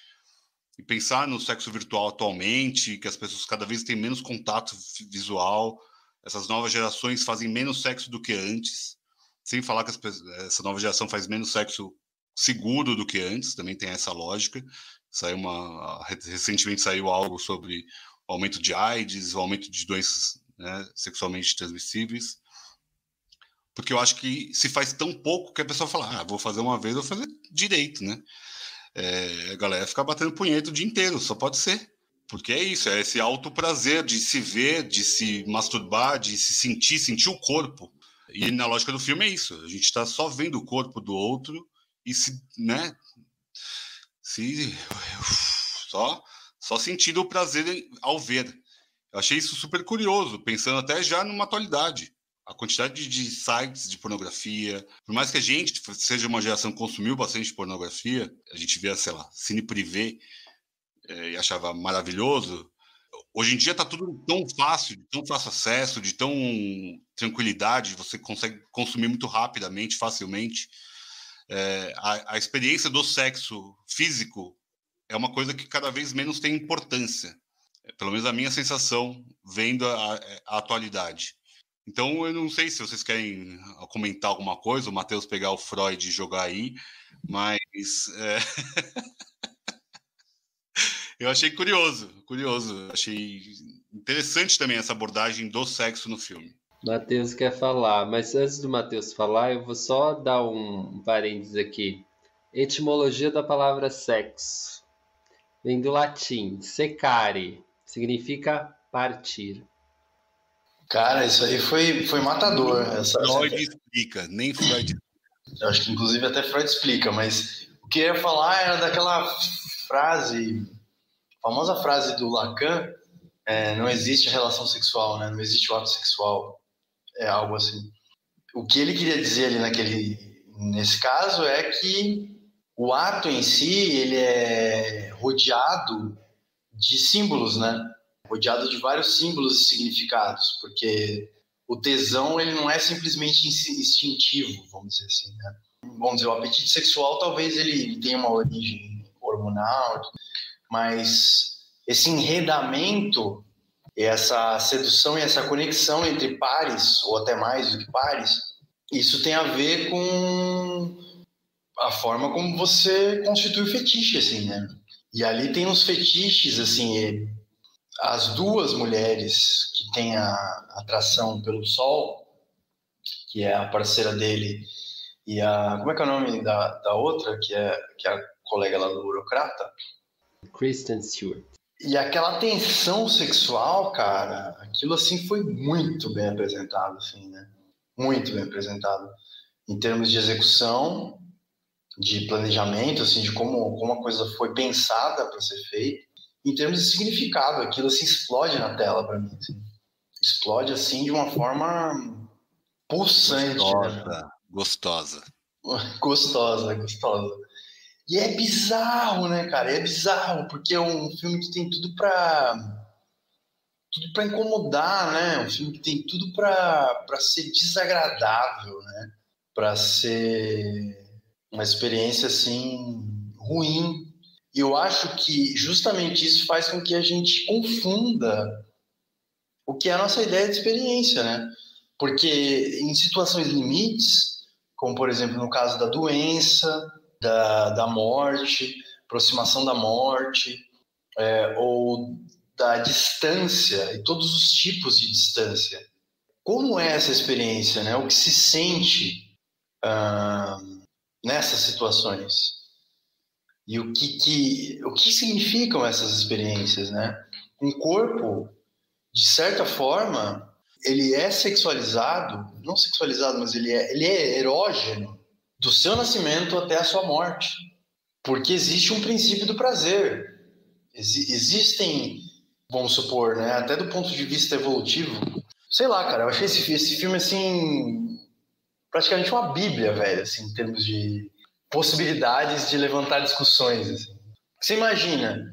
E pensar no sexo virtual atualmente, que as pessoas cada vez têm menos contato visual, essas novas gerações fazem menos sexo do que antes, sem falar que essa nova geração faz menos sexo seguro do que antes, também tem essa lógica. Saiu uma recentemente saiu algo sobre o aumento de AIDS, o aumento de doenças né, sexualmente transmissíveis. Porque eu acho que se faz tão pouco que a pessoa fala, ah, vou fazer uma vez, vou fazer direito, né? É, a galera fica batendo punheta o dia inteiro, só pode ser. Porque é isso, é esse alto prazer de se ver, de se masturbar, de se sentir, sentir o corpo. E na lógica do filme é isso, a gente está só vendo o corpo do outro e se, né, se só só sentindo o prazer ao ver. Eu achei isso super curioso, pensando até já numa atualidade. A quantidade de sites de pornografia, por mais que a gente seja uma geração que consumiu bastante pornografia, a gente via, sei lá, cine privê é, e achava maravilhoso. Hoje em dia está tudo tão fácil, de tão fácil acesso, de tão tranquilidade, você consegue consumir muito rapidamente, facilmente. É, a, a experiência do sexo físico é uma coisa que cada vez menos tem importância. Pelo menos a minha sensação vendo a, a, atualidade. Então, eu não sei se vocês querem comentar alguma coisa, o Matheus pegar o Freud e jogar aí, mas é... <laughs> eu achei curioso, curioso, achei interessante também essa abordagem do sexo no filme. Matheus quer falar, mas antes do Matheus falar, eu vou só dar um parênteses aqui. Etimologia da palavra sexo. Vem do latim, secare, significa partir. Cara, isso aí foi, foi matador. Essa, Freud essa... explica, nem Freud. Eu acho que inclusive até Freud explica, mas o que eu ia falar era daquela frase, famosa frase do Lacan, é, não existe relação sexual, né? não existe o ato sexual é algo assim. O que ele queria dizer ali naquele, nesse caso é que o ato em si ele é rodeado de símbolos, né? Rodeado de vários símbolos e significados, porque o tesão ele não é simplesmente instintivo, vamos dizer assim, né? Vamos dizer, o apetite sexual talvez ele tenha uma origem hormonal, mas esse enredamento essa sedução e essa conexão entre pares, ou até mais do que pares, isso tem a ver com a forma como você constitui o fetiche, assim, né? E ali tem uns fetiches, assim, as duas mulheres que têm a atração pelo sol, que é a parceira dele, e a. Como é que é o nome da, da outra, que é, que é a colega lá do burocrata? Kristen Stewart. E aquela tensão sexual, cara, aquilo assim foi muito bem apresentado, assim, né? Muito bem apresentado. Em termos de execução, de planejamento, assim, de como, como a coisa foi pensada para ser feita. Em termos de significado, aquilo assim explode na tela para mim. Assim. Explode assim de uma forma pulsante. Gostosa, né? gostosa. <laughs> Gostosa, gostosa. E é bizarro, né, cara? É bizarro, porque é um filme que tem tudo pra. tudo pra incomodar, né? Um filme que tem tudo pra, pra ser desagradável, né? Pra ser uma experiência, assim, ruim. E eu acho que justamente isso faz com que a gente confunda o que é a nossa ideia de experiência, né? Porque em situações limites, como por exemplo no caso da doença, da, da morte, aproximação da morte, é, ou da distância, e todos os tipos de distância. Como é essa experiência, né? O que se sente ah, nessas situações? E o que, que, o que significam essas experiências, né? Um corpo, de certa forma, ele é sexualizado, não sexualizado, mas ele é, ele é erógeno do seu nascimento até a sua morte. Porque existe um princípio do prazer. Ex existem, vamos supor, né, até do ponto de vista evolutivo. Sei lá, cara, eu achei esse, esse filme assim praticamente uma bíblia, velho, assim, em termos de possibilidades de levantar discussões. Assim. Você imagina,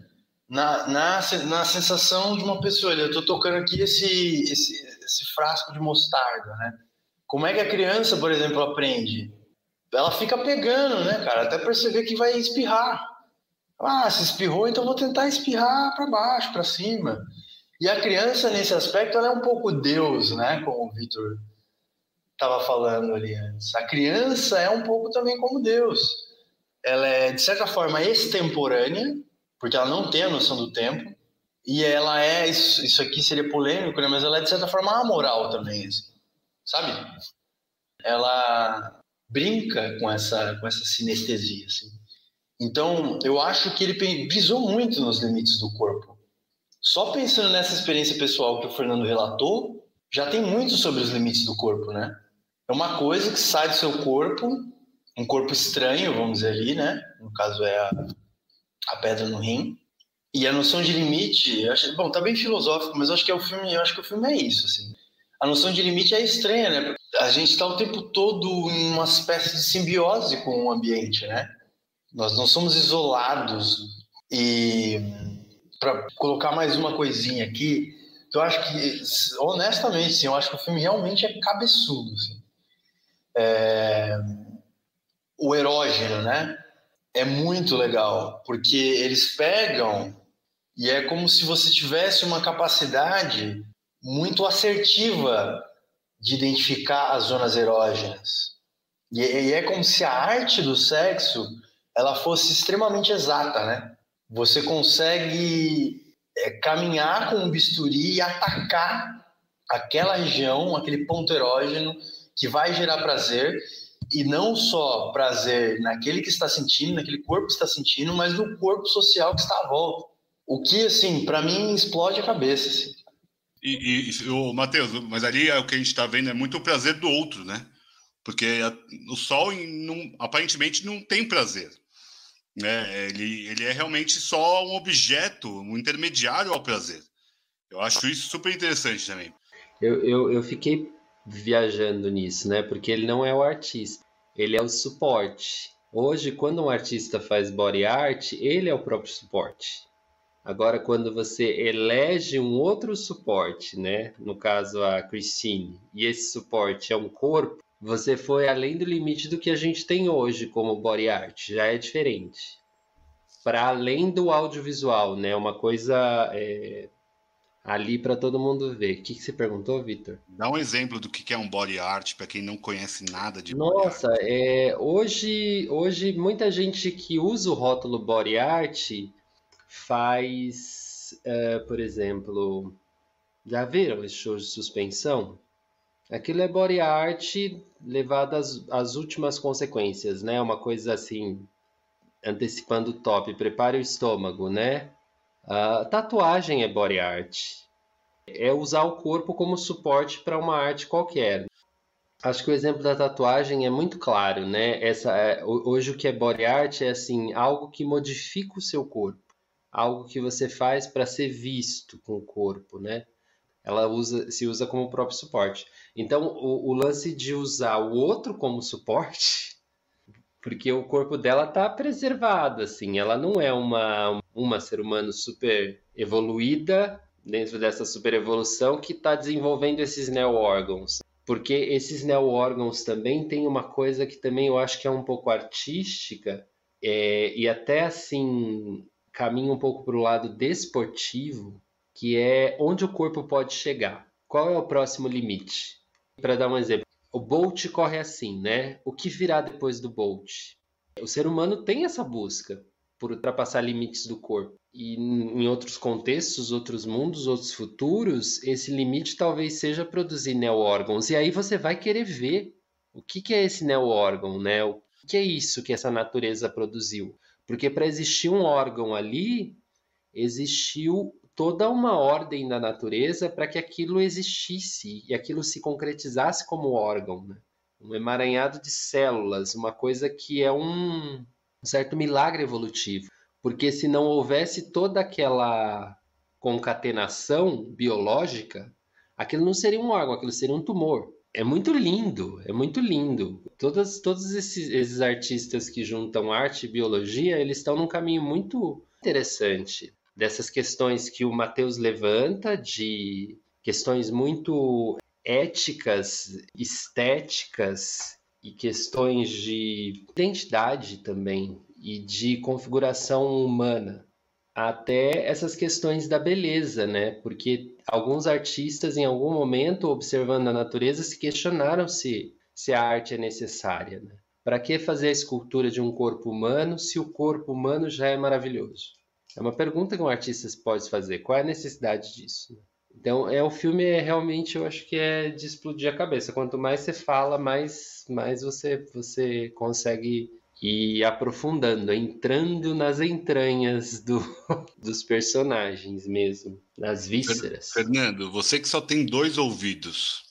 na, na, na sensação de uma pessoa, eu tô tocando aqui esse, esse esse frasco de mostarda, né? Como é que a criança, por exemplo, aprende? Ela fica pegando, né, cara, até perceber que vai espirrar. Ah, se espirrou, então vou tentar espirrar para baixo, para cima. E a criança, nesse aspecto, ela é um pouco Deus, né? Como o Vitor estava falando ali antes. A criança é um pouco também como Deus. Ela é, de certa forma, extemporânea, porque ela não tem a noção do tempo. E ela é, isso, isso aqui seria polêmico, né? Mas ela é, de certa forma, amoral também, assim, sabe? Ela brinca com essa, com essa sinestesia, assim. Então, eu acho que ele brisou muito nos limites do corpo. Só pensando nessa experiência pessoal que o Fernando relatou, já tem muito sobre os limites do corpo, né? É uma coisa que sai do seu corpo, um corpo estranho, vamos dizer ali, né? No caso é a, a pedra no rim. E a noção de limite, acho, bom, tá bem filosófico, mas eu acho que é o filme, eu acho que o filme é isso, assim. A noção de limite é estranha, né? A gente está o tempo todo em uma espécie de simbiose com o ambiente, né? Nós não somos isolados. E para colocar mais uma coisinha aqui, eu acho que, honestamente, sim, eu acho que o filme realmente é cabeçudo. Assim. É... O erógeno, né? É muito legal, porque eles pegam e é como se você tivesse uma capacidade muito assertiva de identificar as zonas erógenas. E, e é como se a arte do sexo ela fosse extremamente exata, né? Você consegue é, caminhar com um bisturi e atacar aquela região, aquele ponto erógeno que vai gerar prazer e não só prazer naquele que está sentindo, naquele corpo que está sentindo, mas no corpo social que está à volta. O que, assim, para mim explode a cabeça. Assim. E, e o Matheus, mas ali é o que a gente está vendo é muito o prazer do outro, né? Porque a, o sol não, aparentemente não tem prazer. Né? Ele, ele é realmente só um objeto, um intermediário ao prazer. Eu acho isso super interessante também. Eu, eu, eu fiquei viajando nisso, né? Porque ele não é o artista, ele é o suporte. Hoje, quando um artista faz body art, ele é o próprio suporte. Agora, quando você elege um outro suporte, né? No caso, a Christine, e esse suporte é um corpo, você foi além do limite do que a gente tem hoje como body art, já é diferente. Para além do audiovisual, né? Uma coisa é, ali para todo mundo ver. O que, que você perguntou, Vitor? Dá um exemplo do que é um body art para quem não conhece nada de Nossa, é, hoje, hoje muita gente que usa o rótulo body art faz, uh, por exemplo, já viram esse show de suspensão? Aquilo é body art levado às, às últimas consequências, né? Uma coisa assim, antecipando o top, prepare o estômago, né? A tatuagem é body art. É usar o corpo como suporte para uma arte qualquer. Acho que o exemplo da tatuagem é muito claro, né? Essa, é, hoje o que é body art é assim, algo que modifica o seu corpo, algo que você faz para ser visto com o corpo, né? ela usa, se usa como próprio suporte. Então, o, o lance de usar o outro como suporte, porque o corpo dela está preservado, assim, ela não é uma, uma ser humano super evoluída dentro dessa super evolução que está desenvolvendo esses neo-órgãos. Porque esses neo-órgãos também tem uma coisa que também eu acho que é um pouco artística é, e até assim caminha um pouco para o lado desportivo, que é onde o corpo pode chegar. Qual é o próximo limite? Para dar um exemplo, o Bolt corre assim, né? O que virá depois do Bolt? O ser humano tem essa busca por ultrapassar limites do corpo. E em outros contextos, outros mundos, outros futuros, esse limite talvez seja produzir neo-órgãos. E aí você vai querer ver o que, que é esse neo-órgão, né? O que é isso que essa natureza produziu? Porque para existir um órgão ali, existiu toda uma ordem da natureza para que aquilo existisse e aquilo se concretizasse como órgão. Né? Um emaranhado de células, uma coisa que é um, certo milagre evolutivo. Porque se não houvesse toda aquela concatenação biológica, aquilo não seria um órgão, aquilo seria um tumor. É muito lindo, é muito lindo. Todos, todos esses, esses artistas que juntam arte e biologia, eles estão num caminho muito interessante dessas questões que o Mateus levanta de questões muito éticas, estéticas e questões de identidade também e de configuração humana, até essas questões da beleza, né? Porque alguns artistas, em algum momento, observando a natureza, se questionaram se, se a arte é necessária. Né? Para que fazer a escultura de um corpo humano se o corpo humano já é maravilhoso? É uma pergunta que um artista pode fazer. Qual é a necessidade disso? Então, é o filme é realmente, eu acho que é de explodir a cabeça. Quanto mais você fala, mais, mais você, você consegue ir aprofundando, entrando nas entranhas do, <laughs> dos personagens mesmo, nas vísceras. Fernando, você que só tem dois ouvidos.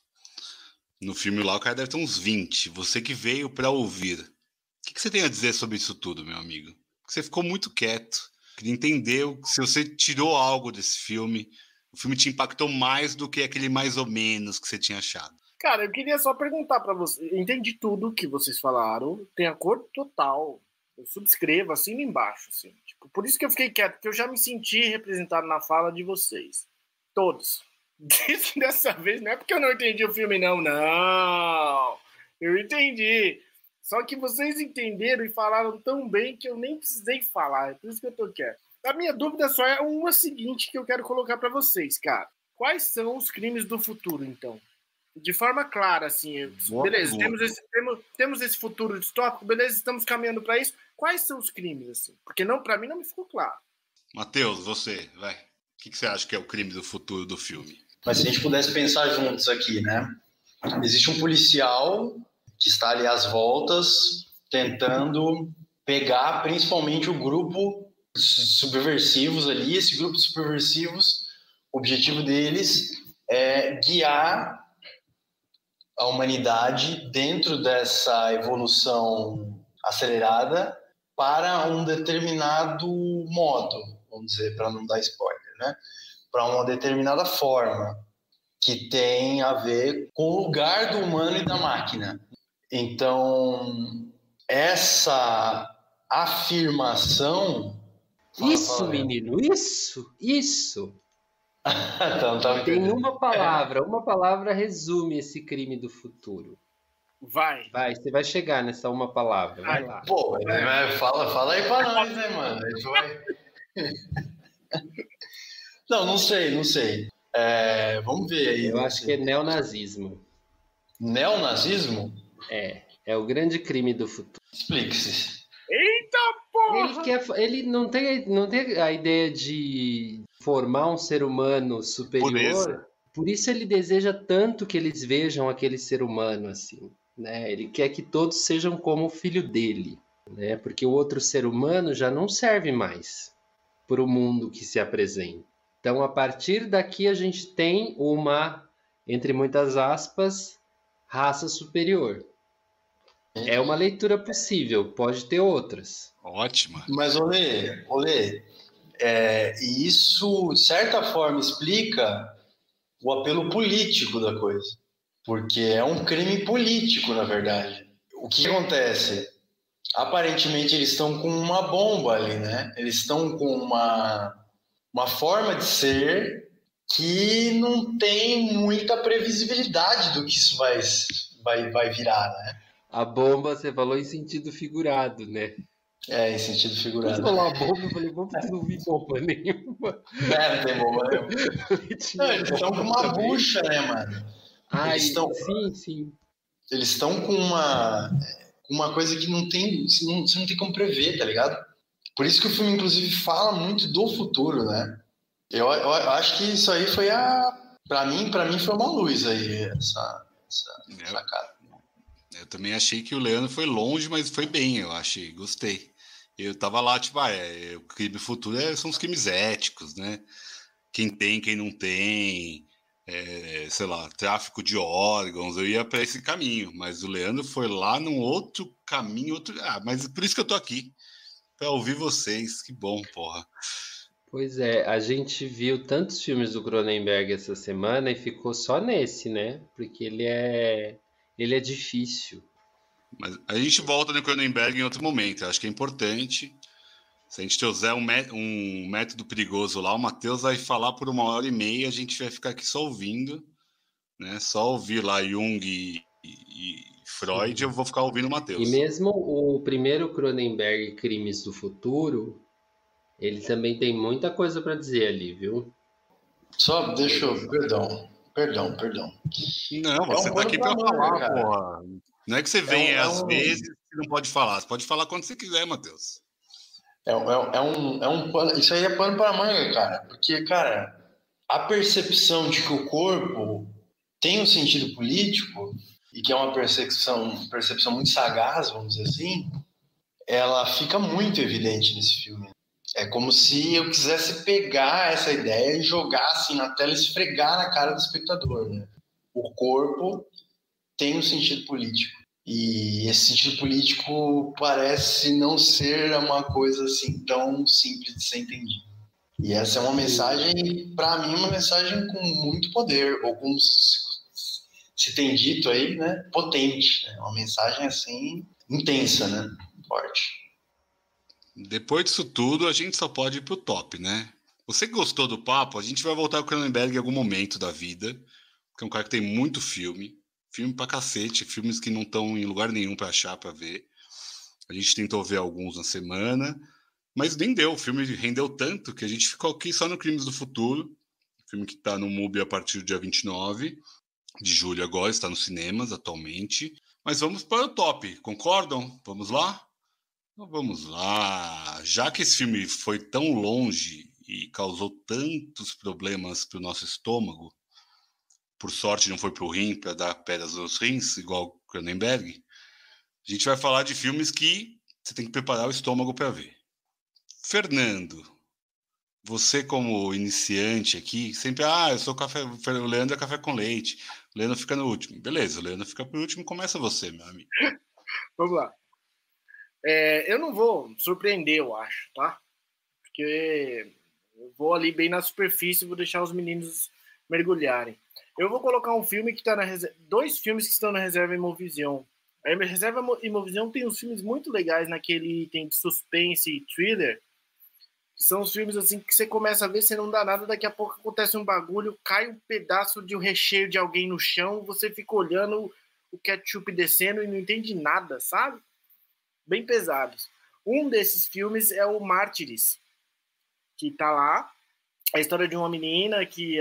No filme lá, o cara deve ter uns 20. Você que veio para ouvir. O que, que você tem a dizer sobre isso tudo, meu amigo? Você ficou muito quieto. Queria entender se você tirou algo desse filme. O filme te impactou mais do que aquele mais ou menos que você tinha achado. Cara, eu queria só perguntar para você. Entendi tudo que vocês falaram, tem acordo total. Eu subscrevo assim embaixo, assim. Tipo, por isso que eu fiquei quieto, porque eu já me senti representado na fala de vocês. Todos. <laughs> Dessa vez não é porque eu não entendi o filme, não. Não! Eu entendi. Só que vocês entenderam e falaram tão bem que eu nem precisei falar. É por isso que eu tô quieto. A minha dúvida só é uma seguinte que eu quero colocar para vocês, cara. Quais são os crimes do futuro, então? de forma clara, assim. Boa beleza, temos esse, temos, temos esse futuro distópico, beleza, estamos caminhando para isso. Quais são os crimes, assim? Porque não, para mim não me ficou claro. Matheus, você, vai. O que, que, você acha que é o crime do futuro do filme? Mas se a gente pudesse pensar juntos aqui, né? Existe um policial que está ali às voltas, tentando pegar principalmente o grupo subversivos ali. Esse grupo de subversivos, o objetivo deles é guiar a humanidade dentro dessa evolução acelerada para um determinado modo, vamos dizer, para não dar spoiler, né? Para uma determinada forma que tem a ver com o lugar do humano e da máquina. Então, essa afirmação. Isso, menino, isso, isso. <laughs> então, tá Tem uma palavra, uma palavra resume esse crime do futuro. Vai. Vai, você vai chegar nessa uma palavra. Vai lá. Pô, fala, fala aí pra nós, né, mano? Vai... <laughs> não, não sei, não sei. É, vamos ver aí. Eu acho sei. que é neonazismo. Neonazismo? É, é o grande crime do futuro. Explique-se. Eita porra! Ele, quer, ele não, tem, não tem a ideia de formar um ser humano superior. Por isso ele deseja tanto que eles vejam aquele ser humano assim. Né? Ele quer que todos sejam como o filho dele. Né? Porque o outro ser humano já não serve mais para o mundo que se apresenta. Então, a partir daqui, a gente tem uma, entre muitas aspas, raça superior. É uma leitura possível, pode ter outras. Ótima. Mas, Olê, Olê é, e isso, de certa forma, explica o apelo político da coisa. Porque é um crime político, na verdade. O que acontece? Aparentemente, eles estão com uma bomba ali, né? Eles estão com uma, uma forma de ser que não tem muita previsibilidade do que isso vai, vai, vai virar, né? A bomba, você falou em sentido figurado, né? É, em sentido figurado. Quando falou a bomba, eu falei, vamos não vi bomba nenhuma. É, não tem bomba nenhuma. <laughs> não, eles estão com uma bucha, né, mano? Ah, eles estão, sim, sim. Eles estão com uma, uma coisa que não tem, não, você não tem como prever, tá ligado? Por isso que o filme, inclusive, fala muito do futuro, né? Eu, eu, acho que isso aí foi a. Pra mim, pra mim foi uma luz aí, essa, essa eu, sacada. Eu também achei que o Leandro foi longe, mas foi bem, eu achei, gostei. Eu tava lá, tipo, ah, é, o crime futuro é, são os crimes éticos, né? Quem tem, quem não tem, é, sei lá, tráfico de órgãos, eu ia para esse caminho, mas o Leandro foi lá num outro caminho, outro. Ah, mas por isso que eu tô aqui, para ouvir vocês, que bom, porra. Pois é, a gente viu tantos filmes do Cronenberg essa semana e ficou só nesse, né? Porque ele é ele é difícil. Mas a gente volta no Cronenberg em outro momento. Eu acho que é importante. Se a gente usar um, um método perigoso lá, o Matheus vai falar por uma hora e meia, a gente vai ficar aqui só ouvindo, né? Só ouvir lá Jung e, e Freud, eu vou ficar ouvindo o Matheus. E mesmo o primeiro Cronenberg, Crimes do Futuro, ele também tem muita coisa para dizer ali, viu? Só deixa eu. Perdão, perdão, perdão. Não, você é um tá aqui para falar, cara. porra. Não é que você vem é um, às é um... vezes e não pode falar. Você pode falar quando você quiser, Matheus. É, é, é, um, é um pano, isso aí é pano para manga, cara. Porque, cara, a percepção de que o corpo tem um sentido político e que é uma percepção, percepção muito sagaz, vamos dizer assim, ela fica muito evidente nesse filme. É como se eu quisesse pegar essa ideia e jogar assim na tela, esfregar na cara do espectador. Né? O corpo tem um sentido político. E esse sentido político parece não ser uma coisa assim tão simples de ser entendida. E essa é uma mensagem, para mim, uma mensagem com muito poder, ou como se, se tem dito aí, né, potente. Né? Uma mensagem assim intensa, né, forte. Depois disso tudo, a gente só pode ir pro top, né? Você que gostou do papo, a gente vai voltar ao Cronenberg em algum momento da vida, que é um cara que tem muito filme, filme pra cacete, filmes que não estão em lugar nenhum para achar, para ver. A gente tentou ver alguns na semana, mas nem deu. O filme rendeu tanto que a gente ficou aqui só no Crimes do Futuro, filme que está no MUBI a partir do dia 29 de julho agora, está nos cinemas atualmente. Mas vamos para o top, concordam? Vamos lá? Então vamos lá. Já que esse filme foi tão longe e causou tantos problemas para o nosso estômago, por sorte não foi para o rim para dar pedras nos rins, igual Cronenberg, a gente vai falar de filmes que você tem que preparar o estômago para ver. Fernando, você como iniciante aqui, sempre, ah, eu sou café, o Leandro é café com leite, o Leandro fica no último. Beleza, o Leandro fica por último, começa você, meu amigo. <laughs> Vamos lá. É, eu não vou surpreender, eu acho, tá? Porque eu vou ali bem na superfície vou deixar os meninos mergulharem. Eu vou colocar um filme que está na reserva, dois filmes que estão na reserva Imovision. A reserva Imovision tem uns filmes muito legais naquele item de suspense e thriller. Que são os filmes assim que você começa a ver, você não dá nada, daqui a pouco acontece um bagulho, cai um pedaço de um recheio de alguém no chão, você fica olhando o ketchup descendo e não entende nada, sabe? Bem pesados. Um desses filmes é o Mártires, que tá lá. A história de uma menina que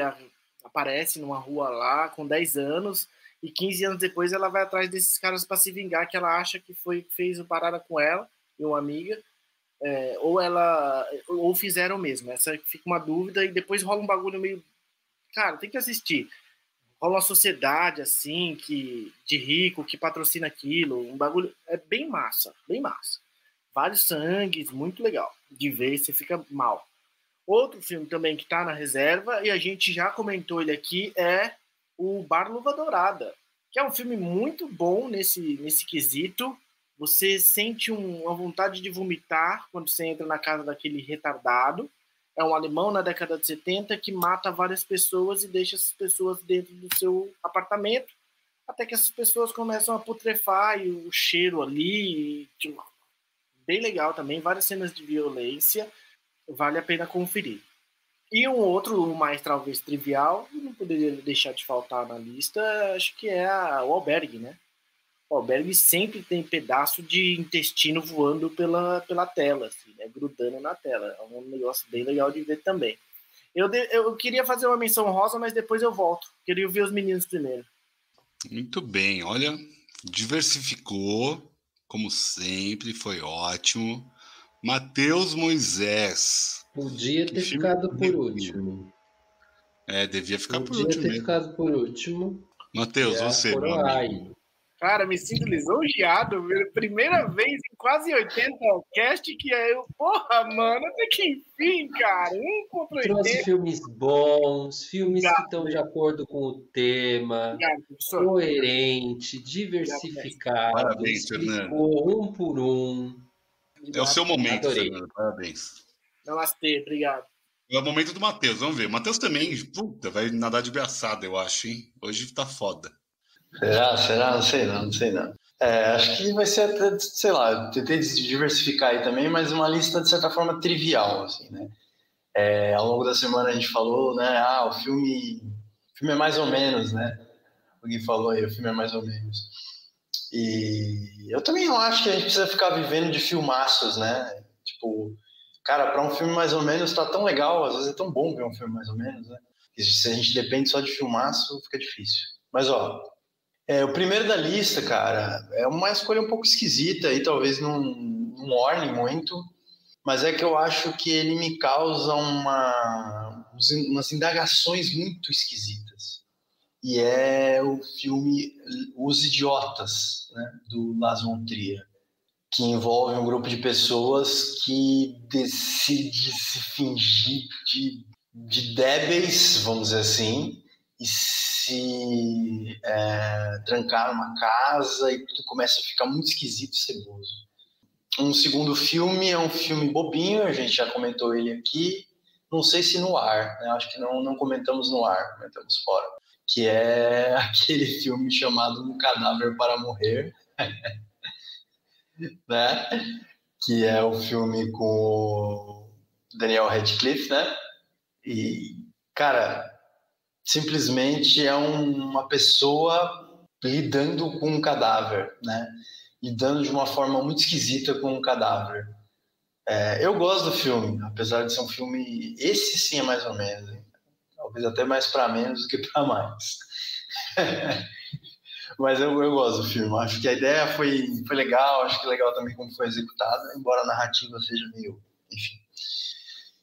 aparece numa rua lá com 10 anos e 15 anos depois ela vai atrás desses caras para se vingar que ela acha que foi fez uma parada com ela e uma amiga é, ou ela ou fizeram mesmo essa fica uma dúvida e depois rola um bagulho meio cara tem que assistir rola uma sociedade assim que de rico que patrocina aquilo, um bagulho é bem massa, bem massa. Vários sangues, muito legal. De ver você fica mal. Outro filme também que está na reserva e a gente já comentou ele aqui é o Bar Luva Dourada, que é um filme muito bom nesse nesse quesito. Você sente um, uma vontade de vomitar quando você entra na casa daquele retardado é um alemão na década de 70 que mata várias pessoas e deixa essas pessoas dentro do seu apartamento, até que essas pessoas começam a putrefar e o cheiro ali, bem legal também, várias cenas de violência, vale a pena conferir. E um outro, mais talvez trivial, não poderia deixar de faltar na lista, acho que é a, o Albergue, né? O albergue sempre tem pedaço de intestino voando pela, pela tela, assim, né? grudando na tela. É um negócio bem legal de ver também. Eu, de, eu queria fazer uma menção rosa, mas depois eu volto. Queria ouvir os meninos primeiro. Muito bem, olha, diversificou, como sempre, foi ótimo. Matheus Moisés. Podia ter ficado por último. É, devia ficar Podia por último. Podia ter ficado por último. Matheus, é, você, meu amigo. Cara, me sinto lisonjeado. Primeira vez em quase 80 cast que é eu. Porra, mano, até que enfim, cara. Um contra 80. Trouxe filmes bons, filmes Obrigado. que estão de acordo com o tema, Obrigado, coerente, diversificado. Parabéns, Fernando. Um por um. É o seu momento, Adorei. Fernando. Parabéns. Namastê, obrigado. É o momento do Matheus, vamos ver. O Matheus também, puta, vai nadar de braçada, eu acho, hein? Hoje tá foda. Será? Será? Não sei não, não sei não. É, acho que vai ser até, sei lá, tentei diversificar aí também, mas uma lista de certa forma trivial, assim, né? É, ao longo da semana a gente falou, né? Ah, o filme, o filme é mais ou menos, né? Alguém falou aí, o filme é mais ou menos. E eu também não acho que a gente precisa ficar vivendo de filmaços, né? Tipo, cara, para um filme mais ou menos tá tão legal, às vezes é tão bom ver um filme mais ou menos, né? Se a gente depende só de filmaço, fica difícil. Mas ó, é, o primeiro da lista, cara, é uma escolha um pouco esquisita e talvez não, não orne muito, mas é que eu acho que ele me causa uma, umas indagações muito esquisitas. E é o filme Os Idiotas, né, do Las von Trier, que envolve um grupo de pessoas que decide se fingir de, de débeis, vamos dizer assim, e se é, trancar numa casa e tudo começa a ficar muito esquisito e ceboso. Um segundo filme é um filme bobinho, a gente já comentou ele aqui, não sei se no ar, né? acho que não, não comentamos no ar, comentamos fora, que é <laughs> aquele filme chamado Um Cadáver para Morrer, <laughs> né? que é o filme com Daniel Radcliffe, né? E, cara, simplesmente é um, uma pessoa lidando com um cadáver, né? Lidando de uma forma muito esquisita com um cadáver. É, eu gosto do filme, apesar de ser um filme. Esse sim é mais ou menos, hein? talvez até mais para menos do que para mais. <laughs> Mas eu, eu gosto do filme, acho que a ideia foi, foi legal, acho que legal também como foi executado, embora a narrativa seja meio. Enfim.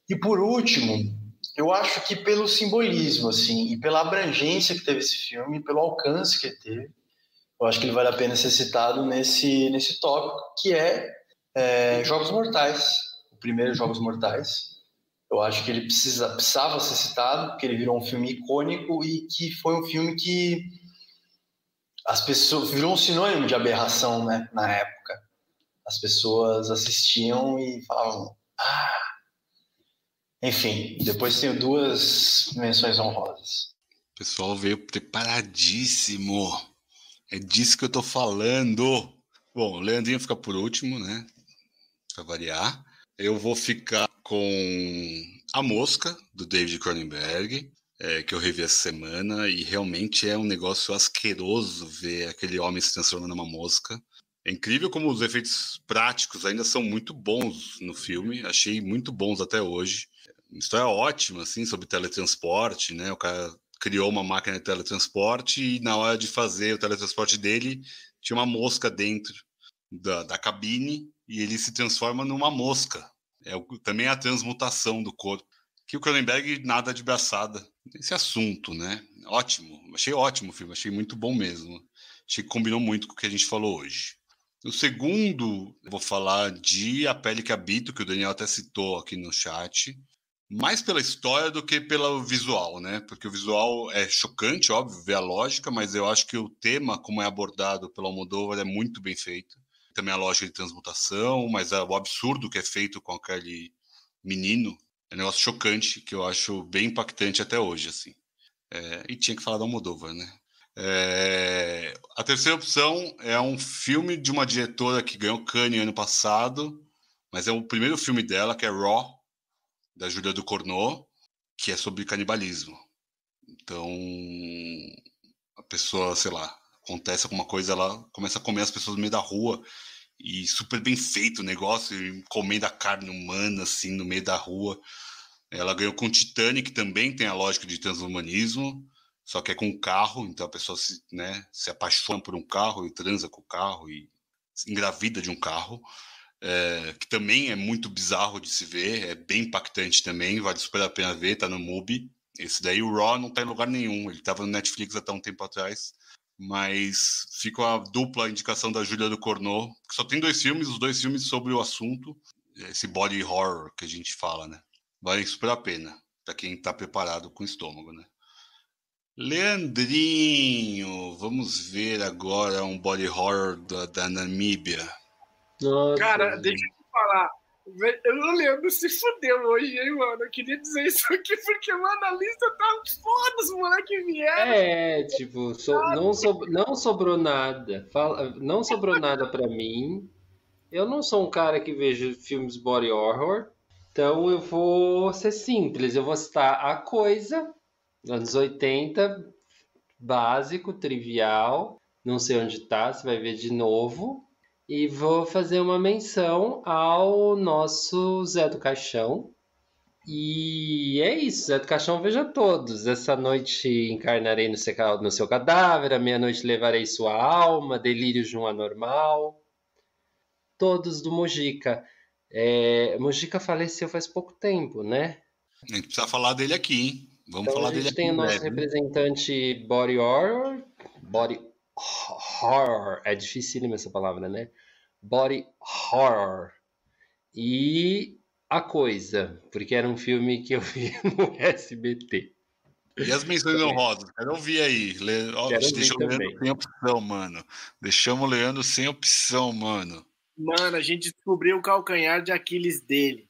E por último, eu acho que pelo simbolismo, assim, e pela abrangência que teve esse filme, pelo alcance que ele teve, eu acho que ele vale a pena ser citado nesse, nesse tópico, que é, é Jogos Mortais, o primeiro Jogos Mortais. Eu acho que ele precisa, precisava ser citado, porque ele virou um filme icônico e que foi um filme que as pessoas virou um sinônimo de aberração, né, na época. As pessoas assistiam e falavam: "Ah, enfim, depois tenho duas menções honrosas. O pessoal veio preparadíssimo. É disso que eu tô falando. Bom, o Leandrinho fica por último, né? Pra variar. Eu vou ficar com A Mosca, do David Cronenberg, é, que eu revi essa semana, e realmente é um negócio asqueroso ver aquele homem se transformando numa mosca. É incrível como os efeitos práticos ainda são muito bons no filme, achei muito bons até hoje história ótima, assim, sobre teletransporte, né? O cara criou uma máquina de teletransporte e na hora de fazer o teletransporte dele, tinha uma mosca dentro da, da cabine e ele se transforma numa mosca. É o, também a transmutação do corpo. Que o Cronenberg nada de braçada esse assunto, né? Ótimo, achei ótimo o filme, achei muito bom mesmo. Achei que combinou muito com o que a gente falou hoje. O segundo, vou falar de A Pele que Habito, que o Daniel até citou aqui no chat mais pela história do que pelo visual, né? Porque o visual é chocante, óbvio, ver a lógica, mas eu acho que o tema, como é abordado pelo Almodóvar, é muito bem feito. Também a lógica de transmutação, mas o absurdo que é feito com aquele menino é um negócio chocante que eu acho bem impactante até hoje, assim. É, e tinha que falar do Almodóvar, né? É, a terceira opção é um filme de uma diretora que ganhou Cannes ano passado, mas é o primeiro filme dela, que é Raw, da Júlia do Cornô, que é sobre canibalismo. Então, a pessoa, sei lá, acontece alguma coisa, ela começa a comer as pessoas no meio da rua e super bem feito o negócio, comendo a carne humana assim no meio da rua. Ela ganhou com Titanic, que também tem a lógica de transhumanismo, só que é com carro, então a pessoa se, né, se apaixona por um carro e transa com o carro e engravida de um carro é, que também é muito bizarro de se ver, é bem impactante também, vale super a pena ver, tá no MUBI. Esse daí, o Raw, não tá em lugar nenhum, ele tava no Netflix até um tempo atrás, mas fica a dupla indicação da Júlia do Cornô, que só tem dois filmes, os dois filmes sobre o assunto, esse body horror que a gente fala, né? Vale super a pena, para quem tá preparado com o estômago, né? Leandrinho, vamos ver agora um body horror da, da Namíbia. Nossa, Cara, deixa eu te falar. O Leandro se fudeu hoje, hein, mano? Eu queria dizer isso aqui porque, mano, a lista tá foda, os moleques vieram. É, tipo, so, não, so, não sobrou nada. Fala, não sobrou nada para mim. Eu não sou um cara que vejo filmes body horror. Então eu vou ser simples. Eu vou citar A Coisa, anos 80, básico, trivial. Não sei onde tá, você vai ver de novo. E vou fazer uma menção ao nosso Zé do Caixão. E é isso, Zé do Caixão veja todos. Essa noite encarnarei no seu, no seu cadáver, à meia-noite levarei sua alma, delírio de um anormal. Todos do Mojica. É, Mojica faleceu faz pouco tempo, né? A gente precisa falar dele aqui, hein? Vamos então, falar a gente dele tem aqui. o nosso representante Body Horror. Body Horror. É difícil essa palavra, né? Body Horror. E A Coisa, porque era um filme que eu <laughs> vi no SBT. E as menções honrosas? Quero ouvir aí. Le... Ó, Quero ouvir deixa o Leandro sem opção, mano. Deixamos o Leandro sem opção, mano. Mano, a gente descobriu o calcanhar de Aquiles dele.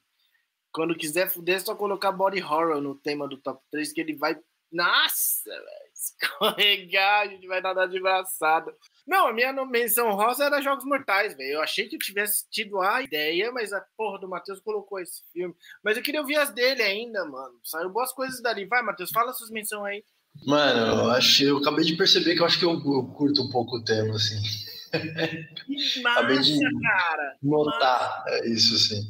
Quando quiser fuder, é só colocar body horror no tema do top 3, que ele vai. Nossa, velho. Escorregar, a gente vai nadar de braçada. Não, a minha menção rosa era Jogos Mortais, velho. Eu achei que eu tivesse tido a ideia, mas a porra do Matheus colocou esse filme. Mas eu queria ouvir as dele ainda, mano. Saiu boas coisas dali. Vai, Matheus, fala suas menções aí. Mano, eu, acho, eu acabei de perceber que eu acho que eu, eu curto um poupouco o tema, assim. Que <laughs> Acabei massa, de- cara. Notar é, isso, sim.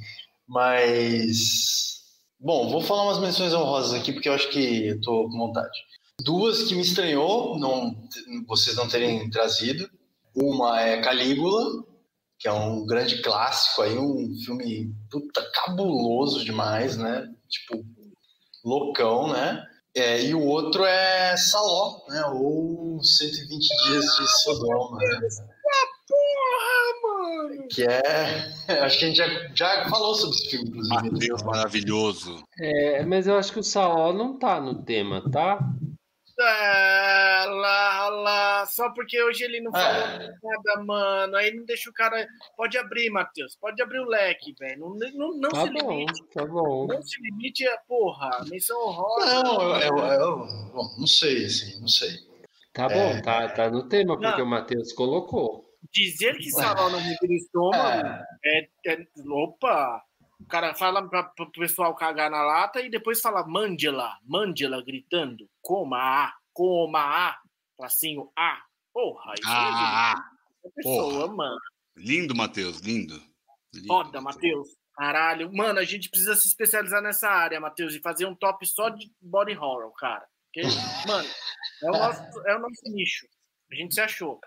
Mas. Bom, vou falar umas menções honrosas aqui, porque eu acho que eu tô com vontade. Duas que me estranhou não, vocês não terem trazido. Uma é Calígula, que é um grande clássico aí, um filme puta, cabuloso demais, né? Tipo, loucão, né? É, e o outro é Saló, né? Ou 120 Dias de Sodoma, né? Porra, mano. Que é. <laughs> Acho que a gente já, já falou sobre esse filme, inclusive. Matheus maravilhoso. É, mas eu acho que o Saó não tá no tema, tá? É, lá, lá, só porque hoje ele não falou É. nada, mano. Aí não deixa o cara. Pode abrir, Matheus. Pode abrir o leque, velho. Não, não, não Tá se bom, limite. tá bom. Não se limite a porra. Menção honrosa. Não, eu, eu, eu- bom, não sei, assim, não sei. Tá bom, É. tá, tá no tema, porque Não. o Matheus colocou. Dizer que salão não <laughs> revira estômago é, é- Opa! O cara fala pra, pro pessoal cagar na lata e depois fala Mandela, Mandela gritando. Coma A, coma A, tracinho A. Porra, isso Ah, é de pessoa, mano. lindo, Matheus, lindo. Lindo, Foda, Matheus. Caralho. Mano, a gente precisa se especializar nessa área, Matheus, e fazer um top só de body horror, cara. Porque, <laughs> mano, é o nosso, é o nosso nicho. A gente se achou.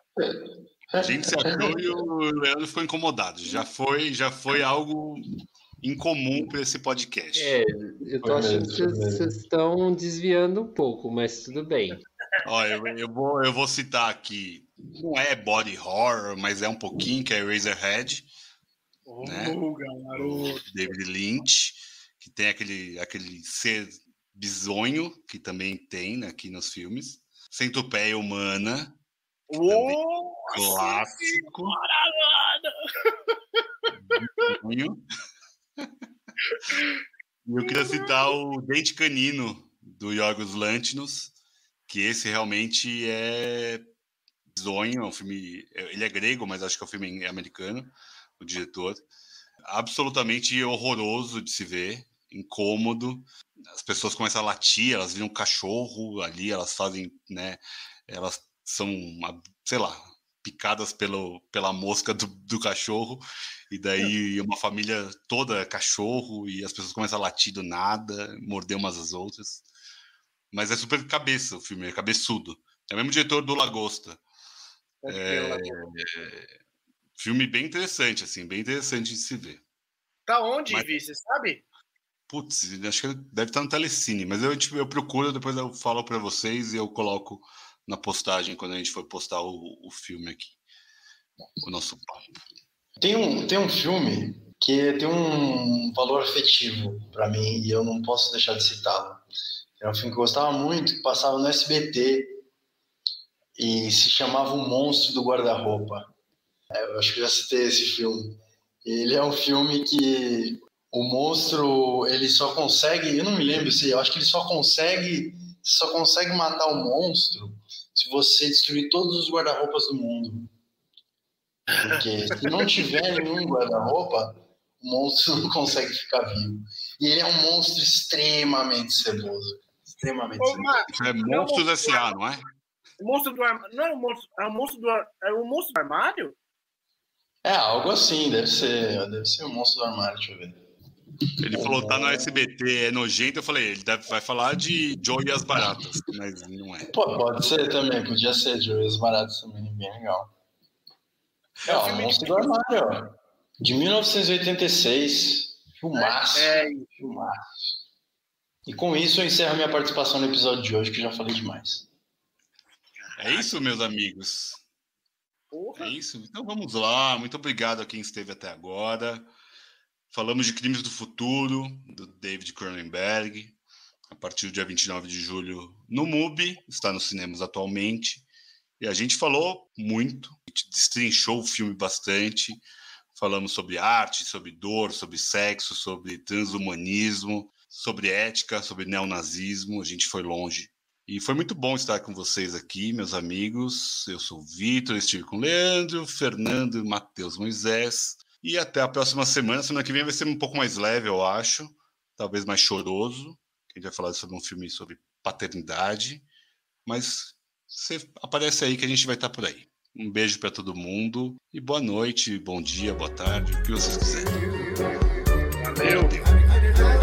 A gente se achou e o Leandro ficou incomodado. Já foi, já foi algo incomum para esse podcast. É, eu tô achando que vocês estão desviando um pouco, mas tudo bem. <laughs> Ó, eu, eu vou, eu vou citar aqui. Não é body horror, mas é um pouquinho, que é Razorhead, Ô, Né? garoto. David Lynch, que tem aquele, aquele ser bizonho, que também tem né, aqui nos filmes. Centopeia Humana, Ô, clássico. <laughs> bizonho. Eu queria citar o Dente Canino, do Yorgos Lanthimos, que esse realmente é bizonho, é um filme... Ele é grego, mas acho que é um filme americano, o diretor. Absolutamente horroroso de se ver, incômodo. As pessoas começam a latir, elas viram um cachorro ali, elas fazem, né? Elas são, sei lá, picadas pelo, pela mosca do, do cachorro, e daí uma família toda é cachorro, e as pessoas começam a latir do nada, morder umas às outras. Mas é super cabeça o filme, é cabeçudo. É o mesmo diretor do Lagosta. É, filme bem interessante, assim, bem interessante de se ver. Tá onde, Mas- Vi? Você sabe? Putz, acho que deve estar no Telecine, mas eu, tipo, eu procuro, depois eu falo para vocês e eu coloco na postagem quando a gente for postar o, o filme aqui. O nosso papo. Tem um, tem um filme que tem um valor afetivo pra mim e eu não posso deixar de citá-lo. É um filme que eu gostava muito, que passava no SBT e se chamava O Monstro do Guarda-Roupa. É, Eu acho que já citei esse filme. Ele é um filme que o monstro ele só consegue, eu não me lembro se, eu acho que ele só consegue, só consegue matar o monstro se você destruir todos os guarda-roupas do mundo. Porque se não tiver nenhum guarda-roupa, o monstro não consegue ficar vivo. E ele é um monstro extremamente ceboso. Extremamente Ô, ceboso. É monstro do S.A., não é? O monstro do armário. Não é o monstro. É o monstro do, é o monstro do armário? É, algo assim, deve ser. Deve ser o monstro do armário, deixa eu ver. Ele falou, tá no SBT, é nojento. Eu falei, ele deve, vai falar de Joe e as Baratas, mas não é. Pô, pode ser também, podia ser Joe e as Baratas também, bem legal. É, ó, o Monstro do Armário, ó. De 1986. Filmaço. É, é filmaço. E com isso eu encerro minha participação no episódio de hoje, que já falei demais. É isso, meus amigos. Porra. É isso. Então vamos lá. Muito obrigado a quem esteve até agora. Falamos de Crimes do Futuro, do David Cronenberg, a partir do dia 29 de julho no MUBI, está nos cinemas atualmente. E a gente falou muito, destrinchou o filme bastante. Falamos sobre arte, sobre dor, sobre sexo, sobre transhumanismo, sobre ética, sobre neonazismo. A gente foi longe. E foi muito bom estar com vocês aqui, meus amigos. Eu sou o Vitor, estive com o Leandro, Fernando e Matheus Moisés. E até a próxima semana. Semana que vem vai ser um pouco mais leve, eu acho. Talvez mais choroso. A gente vai falar sobre um filme sobre paternidade. Mas você aparece aí que a gente vai estar por aí. Um beijo para todo mundo e boa noite, bom dia, boa tarde, o que vocês quiserem. Valeu. Valeu.